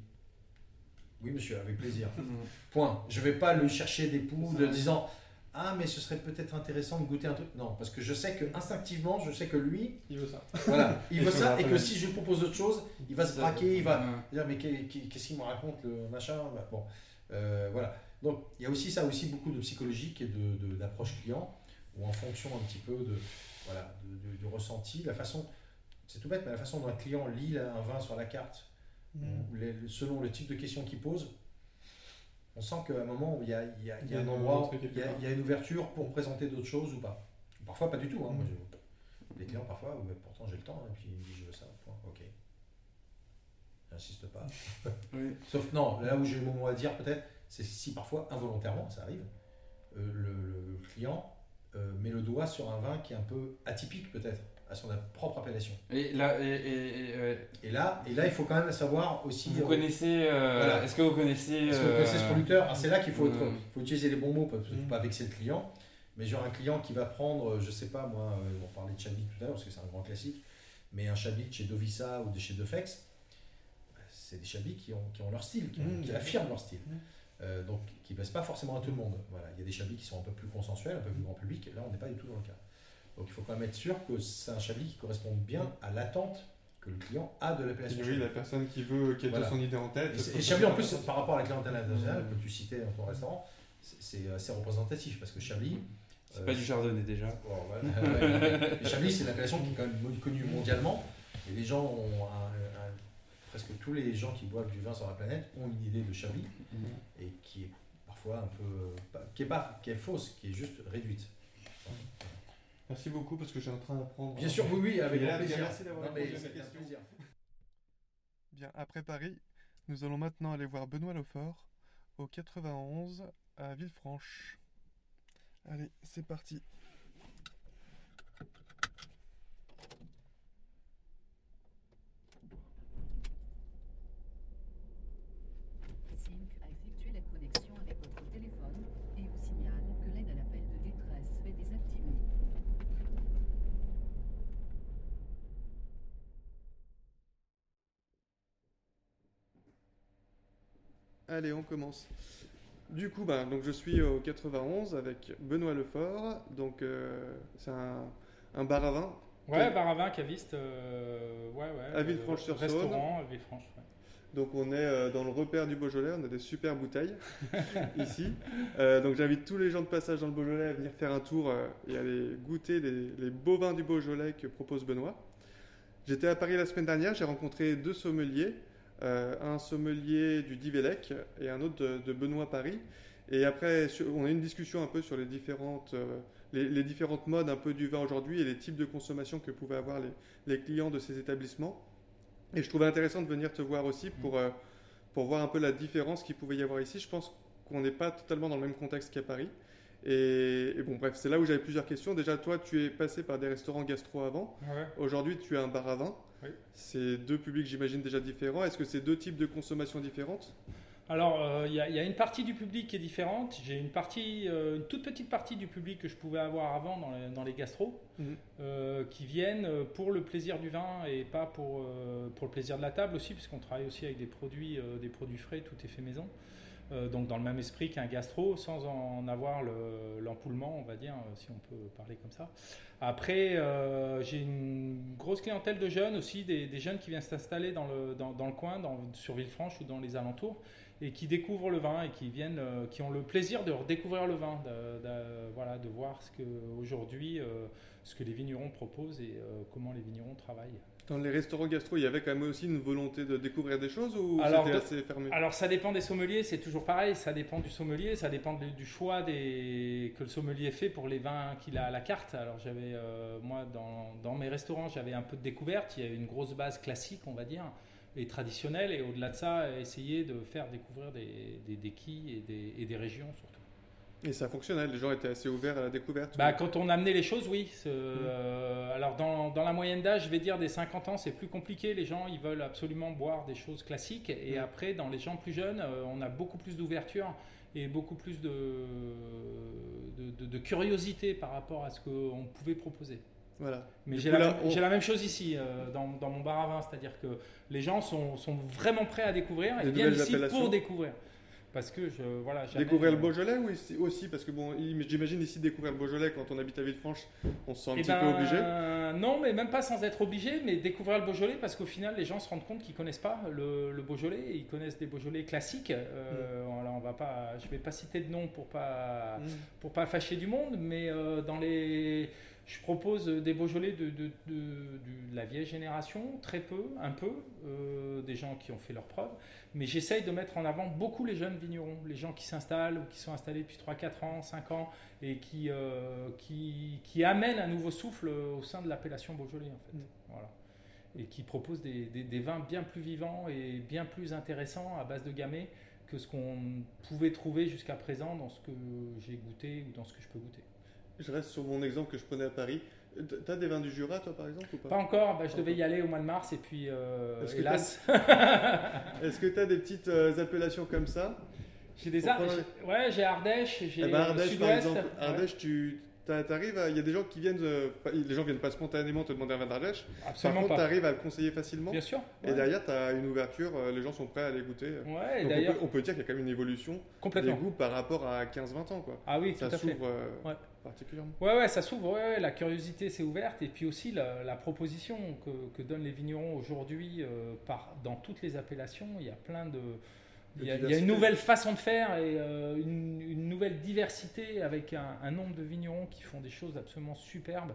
oui, monsieur, avec plaisir. Mm. Point. Je ne vais pas le chercher des poux de disant ah mais ce serait peut-être intéressant de goûter un truc. Non, parce que je sais que instinctivement, je sais que lui, il veut ça. Voilà, il veut ça et que si je lui propose autre chose, il va se braquer, il va dire mais qu'est-ce qu'il me raconte le machin. Bah, bon, euh, voilà. Donc il y a aussi ça, aussi beaucoup de psychologique et de d'approche client, ou en fonction un petit peu de voilà, du ressenti, la façon, c'est tout bête, mais la façon dont un client lit un vin sur la carte, mm. selon le type de questions qu'il pose, on sent qu'à un moment, il y a, il y a, il y a un endroit, il y a, il y a, une ouverture pour présenter d'autres choses ou pas. Parfois, pas du tout. Hein. Moi, mm. les clients, parfois, mais pourtant j'ai le temps, et puis il me dit je veux ça, point, ok. J'insiste pas. Sauf, non, là où j'ai le moment à dire, peut-être, c'est si parfois, involontairement, ça arrive, euh, le, client met le doigt sur un vin qui est un peu atypique peut-être à son propre appellation. Et là, et, et, là, et là, il faut quand même savoir aussi. Vous connaissez. Euh, est-ce que vous connaissez. Est-ce que vous connaissez ce producteur C'est là qu'il faut, hmm. faut utiliser les bons mots ne pas vexer le client. Mais genre un client qui va prendre, je sais pas moi, on parlait de Chablis tout à l'heure parce que c'est un grand classique, mais un Chablis chez Dovissa ou de chez Defex, c'est des Chablis qui ont, qui ont leur style, qui, hmm. affirment leur style. Euh, donc qui ne plaisent pas forcément à tout le monde. Voilà, il y a des chablis qui sont un peu plus consensuels, un peu plus grand public, là on n'est pas du tout dans le cas. Donc il faut quand même être sûr que c'est un chablis qui correspond bien à l'attente que le client a de l'appellation. Oui, la personne qui veut, qui a son idée en tête. Et, Chablis, en plus, par rapport à la clientèle internationale que tu citais dans ton restaurant, c'est assez représentatif parce que Chablis. C'est euh, pas du chardonnay déjà. Chablis, c'est une appellation qui est quand même connue mondialement. Et les gens ont presque tous les gens qui boivent du vin sur la planète ont une idée de Chablis mhm. et qui est parfois un peu qui est pas qui est fausse, qui est juste réduite. Merci beaucoup parce que j'ai en train d'apprendre. Bien sûr, oui, oui, avec plaisir. Merci d'avoir répondu à Bien, après Paris, nous allons maintenant aller voir Benoît Lefort au 91 à Villefranche. Allez, c'est parti. Allez, on commence. Du coup, bah, donc je suis au 91 avec Benoît Lefort. Donc, euh, c'est un, bar à vin. Ouais, bar à vin, caviste. Euh, ouais, ouais. À Villefranche-sur-Saône. Restaurant à Villefranche, Donc, on est euh, dans le repère du Beaujolais. On a des super bouteilles ici. donc, j'invite tous les gens de passage dans le Beaujolais à venir faire un tour et aller goûter les, les beaux vins du Beaujolais que propose Benoît. J'étais à Paris la semaine dernière. J'ai rencontré deux sommeliers. Euh, un sommelier du Divélec et un autre de, Benoît Paris. Et après, on a une discussion un peu sur les différentes, euh, les, différentes modes un peu du vin aujourd'hui et les types de consommation que pouvaient avoir les, clients de ces établissements. Et je trouvais intéressant de venir te voir aussi pour, euh, pour voir un peu la différence qu'il pouvait y avoir ici. Je pense qu'on n'est pas totalement dans le même contexte qu'à Paris. Et, bon, bref, c'est là où j'avais plusieurs questions. Déjà, toi, tu es passé par des restaurants gastro avant. Aujourd'hui, tu as un bar à vin. C'est deux publics, j'imagine, déjà différents. Est-ce que c'est deux types de consommation différentes? Alors, euh, il y, a une partie du public qui est différente. J'ai une partie, euh, une toute petite partie du public que je pouvais avoir avant dans les, dans les gastros, mhm. euh, qui viennent pour le plaisir du vin et pas pour, pour le plaisir de la table aussi, puisqu'on travaille aussi avec des produits, des produits frais, tout est fait maison. Euh, donc dans le même esprit qu'un gastro, sans en avoir l'empoulement, on va dire, euh, si on peut parler comme ça. Après, euh, j'ai une grosse clientèle de jeunes aussi, des, jeunes qui viennent s'installer dans le, dans, le coin, dans, sur Villefranche ou dans les alentours, et qui découvrent le vin et qui viennent, qui ont le plaisir de redécouvrir le vin, de, voilà, de voir ce que aujourd'hui, ce que les vignerons proposent et comment les vignerons travaillent. Dans les restaurants gastro, il y avait quand même aussi une volonté de découvrir des choses ou c'était assez fermé? Alors ça dépend des sommeliers, c'est toujours pareil, ça dépend du sommelier, ça dépend du choix des, que le sommelier fait pour les vins qu'il a à la carte. Alors j'avais, euh, moi dans, dans, mes restaurants, j'avais un peu de découverte, il y avait une grosse base classique, on va dire, et traditionnelle, et au-delà de ça, essayer de faire découvrir des, des, des quilles et des, et des régions surtout. Et ça fonctionnait, les gens étaient assez ouverts à la découverte bah, Quand on amenait les choses, oui. Euh, alors dans, dans, la moyenne d'âge, je vais dire des 50 ans, c'est plus compliqué. Les gens, ils veulent absolument boire des choses classiques. Et après, dans les gens plus jeunes, euh, on a beaucoup plus d'ouverture et beaucoup plus de, de, de, curiosité par rapport à ce qu'on pouvait proposer. Voilà. Mais j'ai la, la, même chose ici, euh, dans, dans, mon bar à vin, c'est-à-dire que les gens sont, sont, vraiment prêts à découvrir et viennent ici pour découvrir. Parce que je, voilà, Découvrir le Beaujolais ou aussi Parce que bon, j'imagine ici découvrir le Beaujolais quand on habite à Villefranche, on se sent un eh petit peu ben, obligé. Non, mais même pas sans être obligé, mais découvrir le Beaujolais parce qu'au final, les gens se rendent compte qu'ils connaissent pas le, le, Beaujolais, ils connaissent des Beaujolais classiques. Euh, mm. on va pas, je vais pas citer de nom pour pas, mm. pour pas fâcher du monde, mais euh, dans les je propose des Beaujolais de, de, de, la vieille génération, très peu, un peu, euh, des gens qui ont fait leurs preuves, mais j'essaye de mettre en avant beaucoup les jeunes vignerons, les gens qui s'installent ou qui sont installés depuis 3, 4 ans, 5 ans, et qui, euh, qui, qui, amènent un nouveau souffle au sein de l'appellation Beaujolais, en fait. Mm. Voilà. Et qui proposent des, des, des, vins bien plus vivants et bien plus intéressants à base de gamay que ce qu'on pouvait trouver jusqu'à présent dans ce que j'ai goûté ou dans ce que je peux goûter. Je reste sur mon exemple que je prenais à Paris. Tu as des vins du Jura, toi, par exemple ou Pas, encore. Bah, je devais y aller au mois de mars et puis, euh, hélas. Est-ce que tu as des petites euh, appellations comme ça? J'ai des Ardèche. Ouais, j'ai Ardèche, j'ai eh ben, Ardèche, par exemple. Ardèche, tu T'arrives, il y a des gens qui viennent, les gens viennent pas spontanément te demander un vin d'Ardèche. Absolument Par contre, tu arrives à le conseiller facilement. Bien sûr. Et derrière, tu as une ouverture, euh, les gens sont prêts à les goûter. Ouais, Donc on, peut, on, peut, dire qu'il y a quand même une évolution des goûts par rapport à 15-20 ans. Quoi. Ah oui, ça s'ouvre euh, particulièrement. Ouais, ouais, ça s'ouvre. Ouais, la curiosité s'est ouverte et puis aussi la, proposition que, que, donnent les vignerons aujourd'hui euh, dans toutes les appellations. Il y a plein de il y, a, une nouvelle façon de faire et euh, une, nouvelle diversité avec un, nombre de vignerons qui font des choses absolument superbes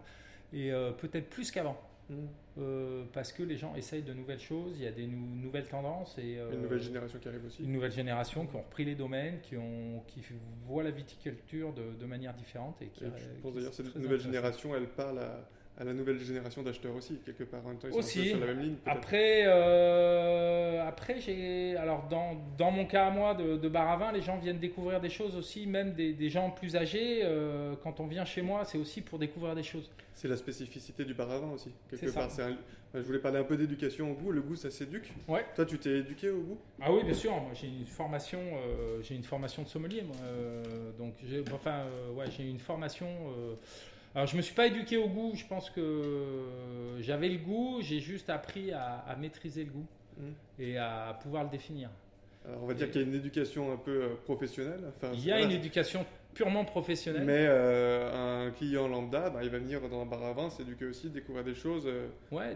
et euh, peut-être plus qu'avant. Mm. Euh, parce que les gens essayent de nouvelles choses, il y a des nouvelles tendances. Et, une nouvelle génération qui arrive aussi. Une nouvelle génération qui ont repris les domaines, qui, ont, qui voit la viticulture de, de manière différente. Et, qui, je pense d'ailleurs cette nouvelle génération, elle parle à à la nouvelle génération d'acheteurs aussi, quelque part. En même temps, ils aussi. Sont sur la même ligne. Après, euh, après j'ai. Alors, dans, dans, mon cas à moi de, de, bar à vin, les gens viennent découvrir des choses aussi, même des, des gens plus âgés. Euh, quand on vient chez moi, c'est aussi pour découvrir des choses. C'est la spécificité du bar à vin aussi, quelque part. Un... Je voulais parler un peu d'éducation au goût. Le goût, ça s'éduque. Ouais. Toi, tu t'es éduqué au goût? Ah oui, bien sûr. Moi, j'ai une formation, euh, j'ai une formation de sommelier. Moi. donc, enfin, ouais, j'ai une formation. Alors, je me suis pas éduqué au goût. Je pense que j'avais le goût. J'ai juste appris à, maîtriser le goût mmh. et à pouvoir le définir. Alors, on va dire qu'il y a une éducation un peu euh, professionnelle. Enfin, il y a une éducation purement professionnel. Mais euh, un client lambda, bah, il va venir dans un bar à vin, s'éduquer aussi, découvrir des choses, euh,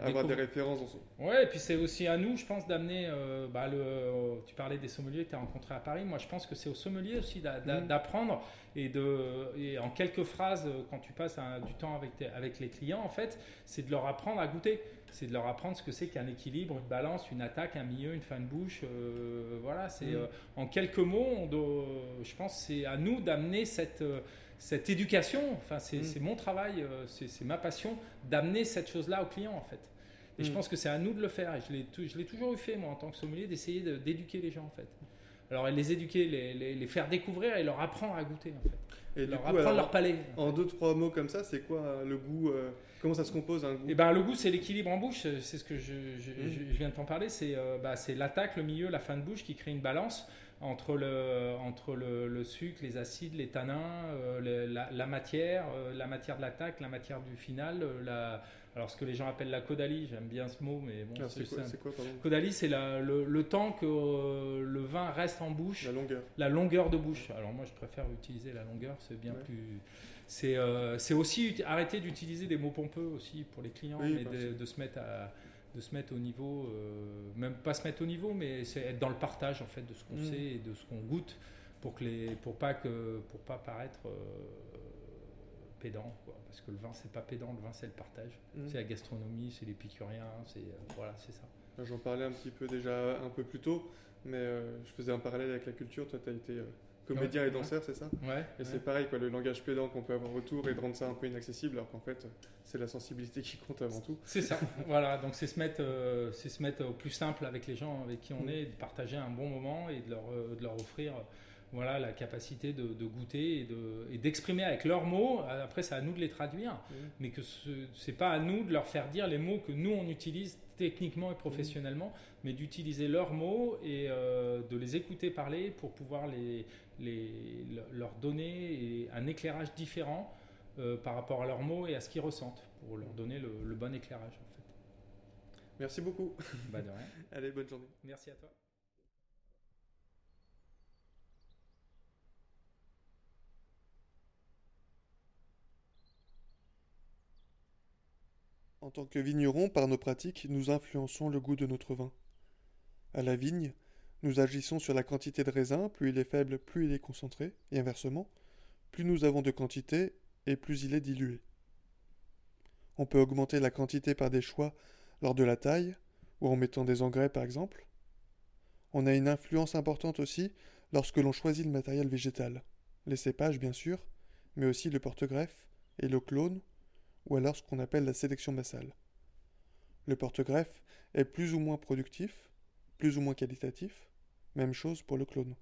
avoir des références dans son. Ouais, et puis c'est aussi à nous, je pense, d'amener. Euh, bah, le, tu parlais des sommeliers que tu as rencontrés à Paris. Moi, je pense que c'est aux sommeliers aussi mm. d'apprendre et, de, et en quelques phrases, quand tu passes du temps avec, avec les clients, en fait, c'est de leur apprendre à goûter c'est de leur apprendre ce que c'est qu'un équilibre, une balance, une attaque, un milieu, une fin de bouche. Euh, voilà, c'est mm. euh, en quelques mots, je pense c'est à nous d'amener cette, euh, cette éducation. Enfin, c'est mm. mon travail, c'est ma passion d'amener cette chose-là aux clients en fait. Et je mm. pense que c'est à nous de le faire. Et je l'ai toujours eu fait moi en tant que sommelier d'essayer d'éduquer les gens en fait. Alors les éduquer, les, les, faire découvrir et leur apprendre à goûter en fait. Et leur apprendre leur palais. En deux trois mots comme ça, c'est quoi le goût Comment ça se compose un goût eh ben, Le goût, c'est l'équilibre en bouche. C'est ce que je, mmh. viens de t'en parler. Euh, bah, c'est l'attaque, le milieu, la fin de bouche qui crée une balance entre le, entre le, sucre, les acides, les tanins, euh, la, matière, euh, la matière de l'attaque, la matière du final, la, alors ce que les gens appellent la caudalie, j'aime bien ce mot, mais bon, c'est quoi, quoi Caudalie, c'est le, le, temps que le vin reste en bouche. La longueur. La longueur de bouche. Alors moi, je préfère utiliser la longueur, c'est bien plus euh, c'est aussi arrêter d'utiliser des mots pompeux aussi pour les clients, mais de, se mettre à, de se mettre au niveau, euh, même pas se mettre au niveau, mais c'est être dans le partage en fait de ce qu'on Mm. sait et de ce qu'on goûte pour que les, pour pas que, pour pas paraître euh, pédant, quoi. Parce que le vin c'est pas pédant, le vin c'est le partage, Mm. c'est la gastronomie, c'est l'épicurien, c'est euh, voilà, c'est ça. J'en parlais un petit peu déjà un peu plus tôt, mais euh, je faisais un parallèle avec la culture. Toi, tu as été euh, comédien Ouais, et danseur, c'est ça Ouais. Et c'est pareil, quoi, le langage pédant qu'on peut avoir autour et de rendre ça un peu inaccessible, alors qu'en fait, c'est la sensibilité qui compte avant tout. C'est ça, voilà, donc c'est se, mettre, euh, c'est se mettre au plus simple avec les gens avec qui on Mm. est, de partager un bon moment et de leur, euh, de leur offrir euh, voilà, la capacité de, de goûter et, de, et d'exprimer avec leurs mots. Après, c'est à nous de les traduire, mais que ce n'est pas à nous de leur faire dire les mots que nous on utilise techniquement et professionnellement, mais d'utiliser leurs mots et euh, de les écouter parler pour pouvoir les, les, le- leur donner un éclairage différent euh, par rapport à leurs mots et à ce qu'ils ressentent, pour leur donner le, le bon éclairage en fait. Merci beaucoup. Bah de rien. Allez, bonne journée. Merci à toi. En tant que vignerons, par nos pratiques, nous influençons le goût de notre vin. À la vigne, nous agissons sur la quantité de raisin, plus il est faible, plus il est concentré, et inversement, plus nous avons de quantité, et plus il est dilué. On peut augmenter la quantité par des choix lors de la taille, ou en mettant des engrais par exemple. On a une influence importante aussi lorsque l'on choisit le matériel végétal, les cépages bien sûr, mais aussi le porte-greffe et le clone, ou alors ce qu'on appelle la sélection massale. Le porte-greffe est plus ou moins productif, plus ou moins qualitatif, même chose pour le clone.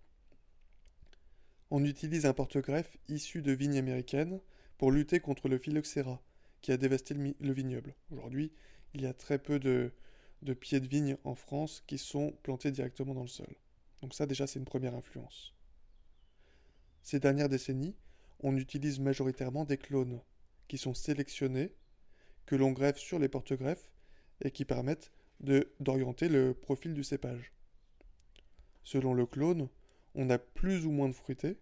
On utilise un porte-greffe issu de vignes américaines pour lutter contre le phylloxéra qui a dévasté le, vignoble. Aujourd'hui, il y a très peu de pieds de vigne en France qui sont plantés directement dans le sol. Donc ça déjà c'est une première influence. Ces dernières décennies, on utilise majoritairement des clones qui sont sélectionnés, que l'on greffe sur les porte-greffes et qui permettent d'orienter le profil du cépage. Selon le clone, on a plus ou moins de fruité,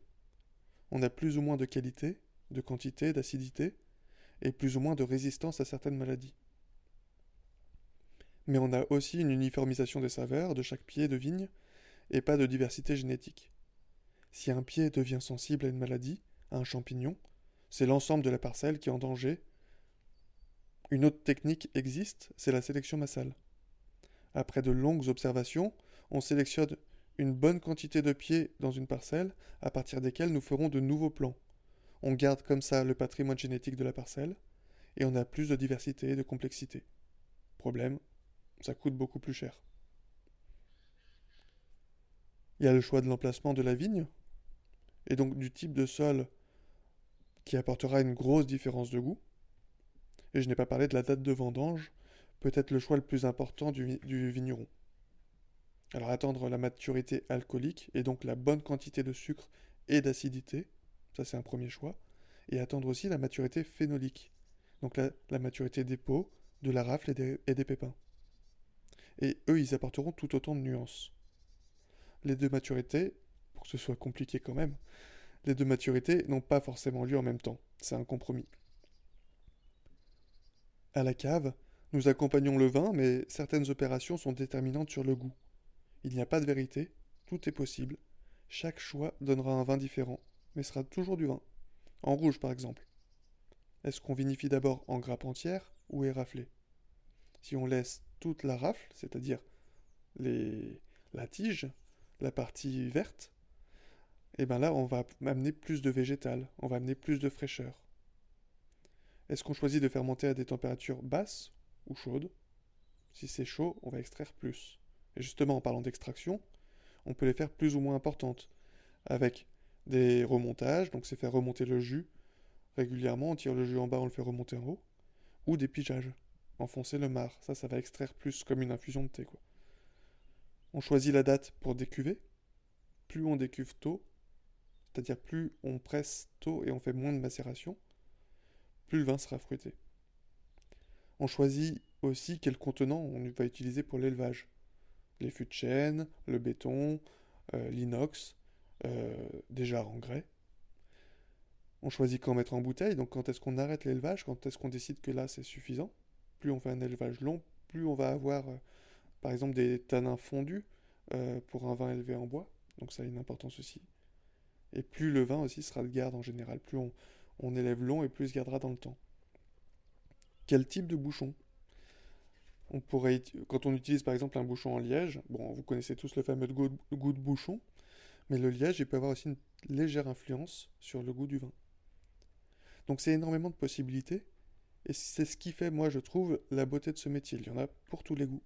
on a plus ou moins de qualité, de quantité, d'acidité, et plus ou moins de résistance à certaines maladies. Mais on a aussi une uniformisation des saveurs de chaque pied de vigne et pas de diversité génétique. Si un pied devient sensible à une maladie, à un champignon, c'est l'ensemble de la parcelle qui est en danger. Une autre technique existe, c'est la sélection massale. Après de longues observations, on sélectionne une bonne quantité de pieds dans une parcelle à partir desquels nous ferons de nouveaux plants. On garde comme ça le patrimoine génétique de la parcelle et on a plus de diversité et de complexité. Problème, ça coûte beaucoup plus cher. Il y a le choix de l'emplacement de la vigne et donc du type de sol qui apportera une grosse différence de goût. Et je n'ai pas parlé de la date de vendange, peut-être le choix le plus important du, vi- du vigneron. Alors attendre la maturité alcoolique et donc la bonne quantité de sucre et d'acidité, ça c'est un premier choix, et attendre aussi la maturité phénolique, donc la, maturité des peaux, de la rafle et des pépins. Et eux, ils apporteront tout autant de nuances. Les deux maturités, pour que ce soit compliqué quand même, les deux maturités n'ont pas forcément lieu en même temps. C'est un compromis. À la cave, nous accompagnons le vin, mais certaines opérations sont déterminantes sur le goût. Il n'y a pas de vérité, tout est possible. Chaque choix donnera un vin différent, mais sera toujours du vin. En rouge, par exemple. Est-ce qu'on vinifie d'abord en grappe entière ou éraflée Si on laisse toute la rafle, c'est-à-dire la tige, la partie verte, et bien là, on va amener plus de végétal, on va amener plus de fraîcheur. Est-ce qu'on choisit de fermenter à des températures basses ou chaudes? Si c'est chaud, on va extraire plus. Et justement, en parlant d'extraction, on peut les faire plus ou moins importantes, avec des remontages, donc c'est faire remonter le jus régulièrement, on tire le jus en bas, on le fait remonter en haut, ou des pigeages, enfoncer le marc, ça, ça va extraire plus comme une infusion de thé. On choisit la date pour décuver, plus on décuve tôt, c'est-à-dire plus on presse tôt et on fait moins de macération, plus le vin sera fruité. On choisit aussi quel contenant on va utiliser pour l'élevage. Les fûts de chêne, le béton, euh, l'inox, euh, des jarres en grès. On choisit quand mettre en bouteille, donc quand est-ce qu'on arrête l'élevage, quand est-ce qu'on décide que là c'est suffisant. Plus on fait un élevage long, plus on va avoir, euh, par exemple, des tanins fondus pour un vin élevé en bois. Donc ça a une importance aussi. Et plus le vin aussi sera de garde en général. Plus on, élève long et plus il se gardera dans le temps. Quel type de bouchon? On pourrait, quand on utilise par exemple un bouchon en liège, bon, vous connaissez tous le fameux goût, de bouchon, mais le liège, peut avoir aussi une légère influence sur le goût du vin. Donc c'est énormément de possibilités, et c'est ce qui fait, moi, je trouve, la beauté de ce métier. Il y en a pour tous les goûts.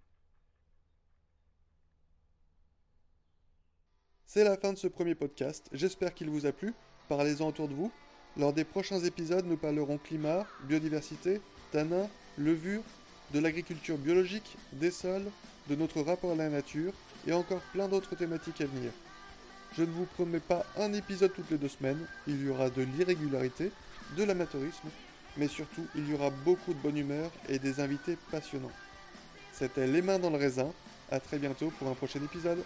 C'est la fin de ce premier podcast. J'espère qu'il vous a plu. Parlez-en autour de vous. Lors des prochains épisodes, nous parlerons climat, biodiversité, tanins, levure, de l'agriculture biologique, des sols, de notre rapport à la nature et encore plein d'autres thématiques à venir. Je ne vous promets pas un épisode toutes les deux semaines, il y aura de l'irrégularité, de l'amateurisme, mais surtout il y aura beaucoup de bonne humeur et des invités passionnants. C'était Les mains dans le raisin, à très bientôt pour un prochain épisode.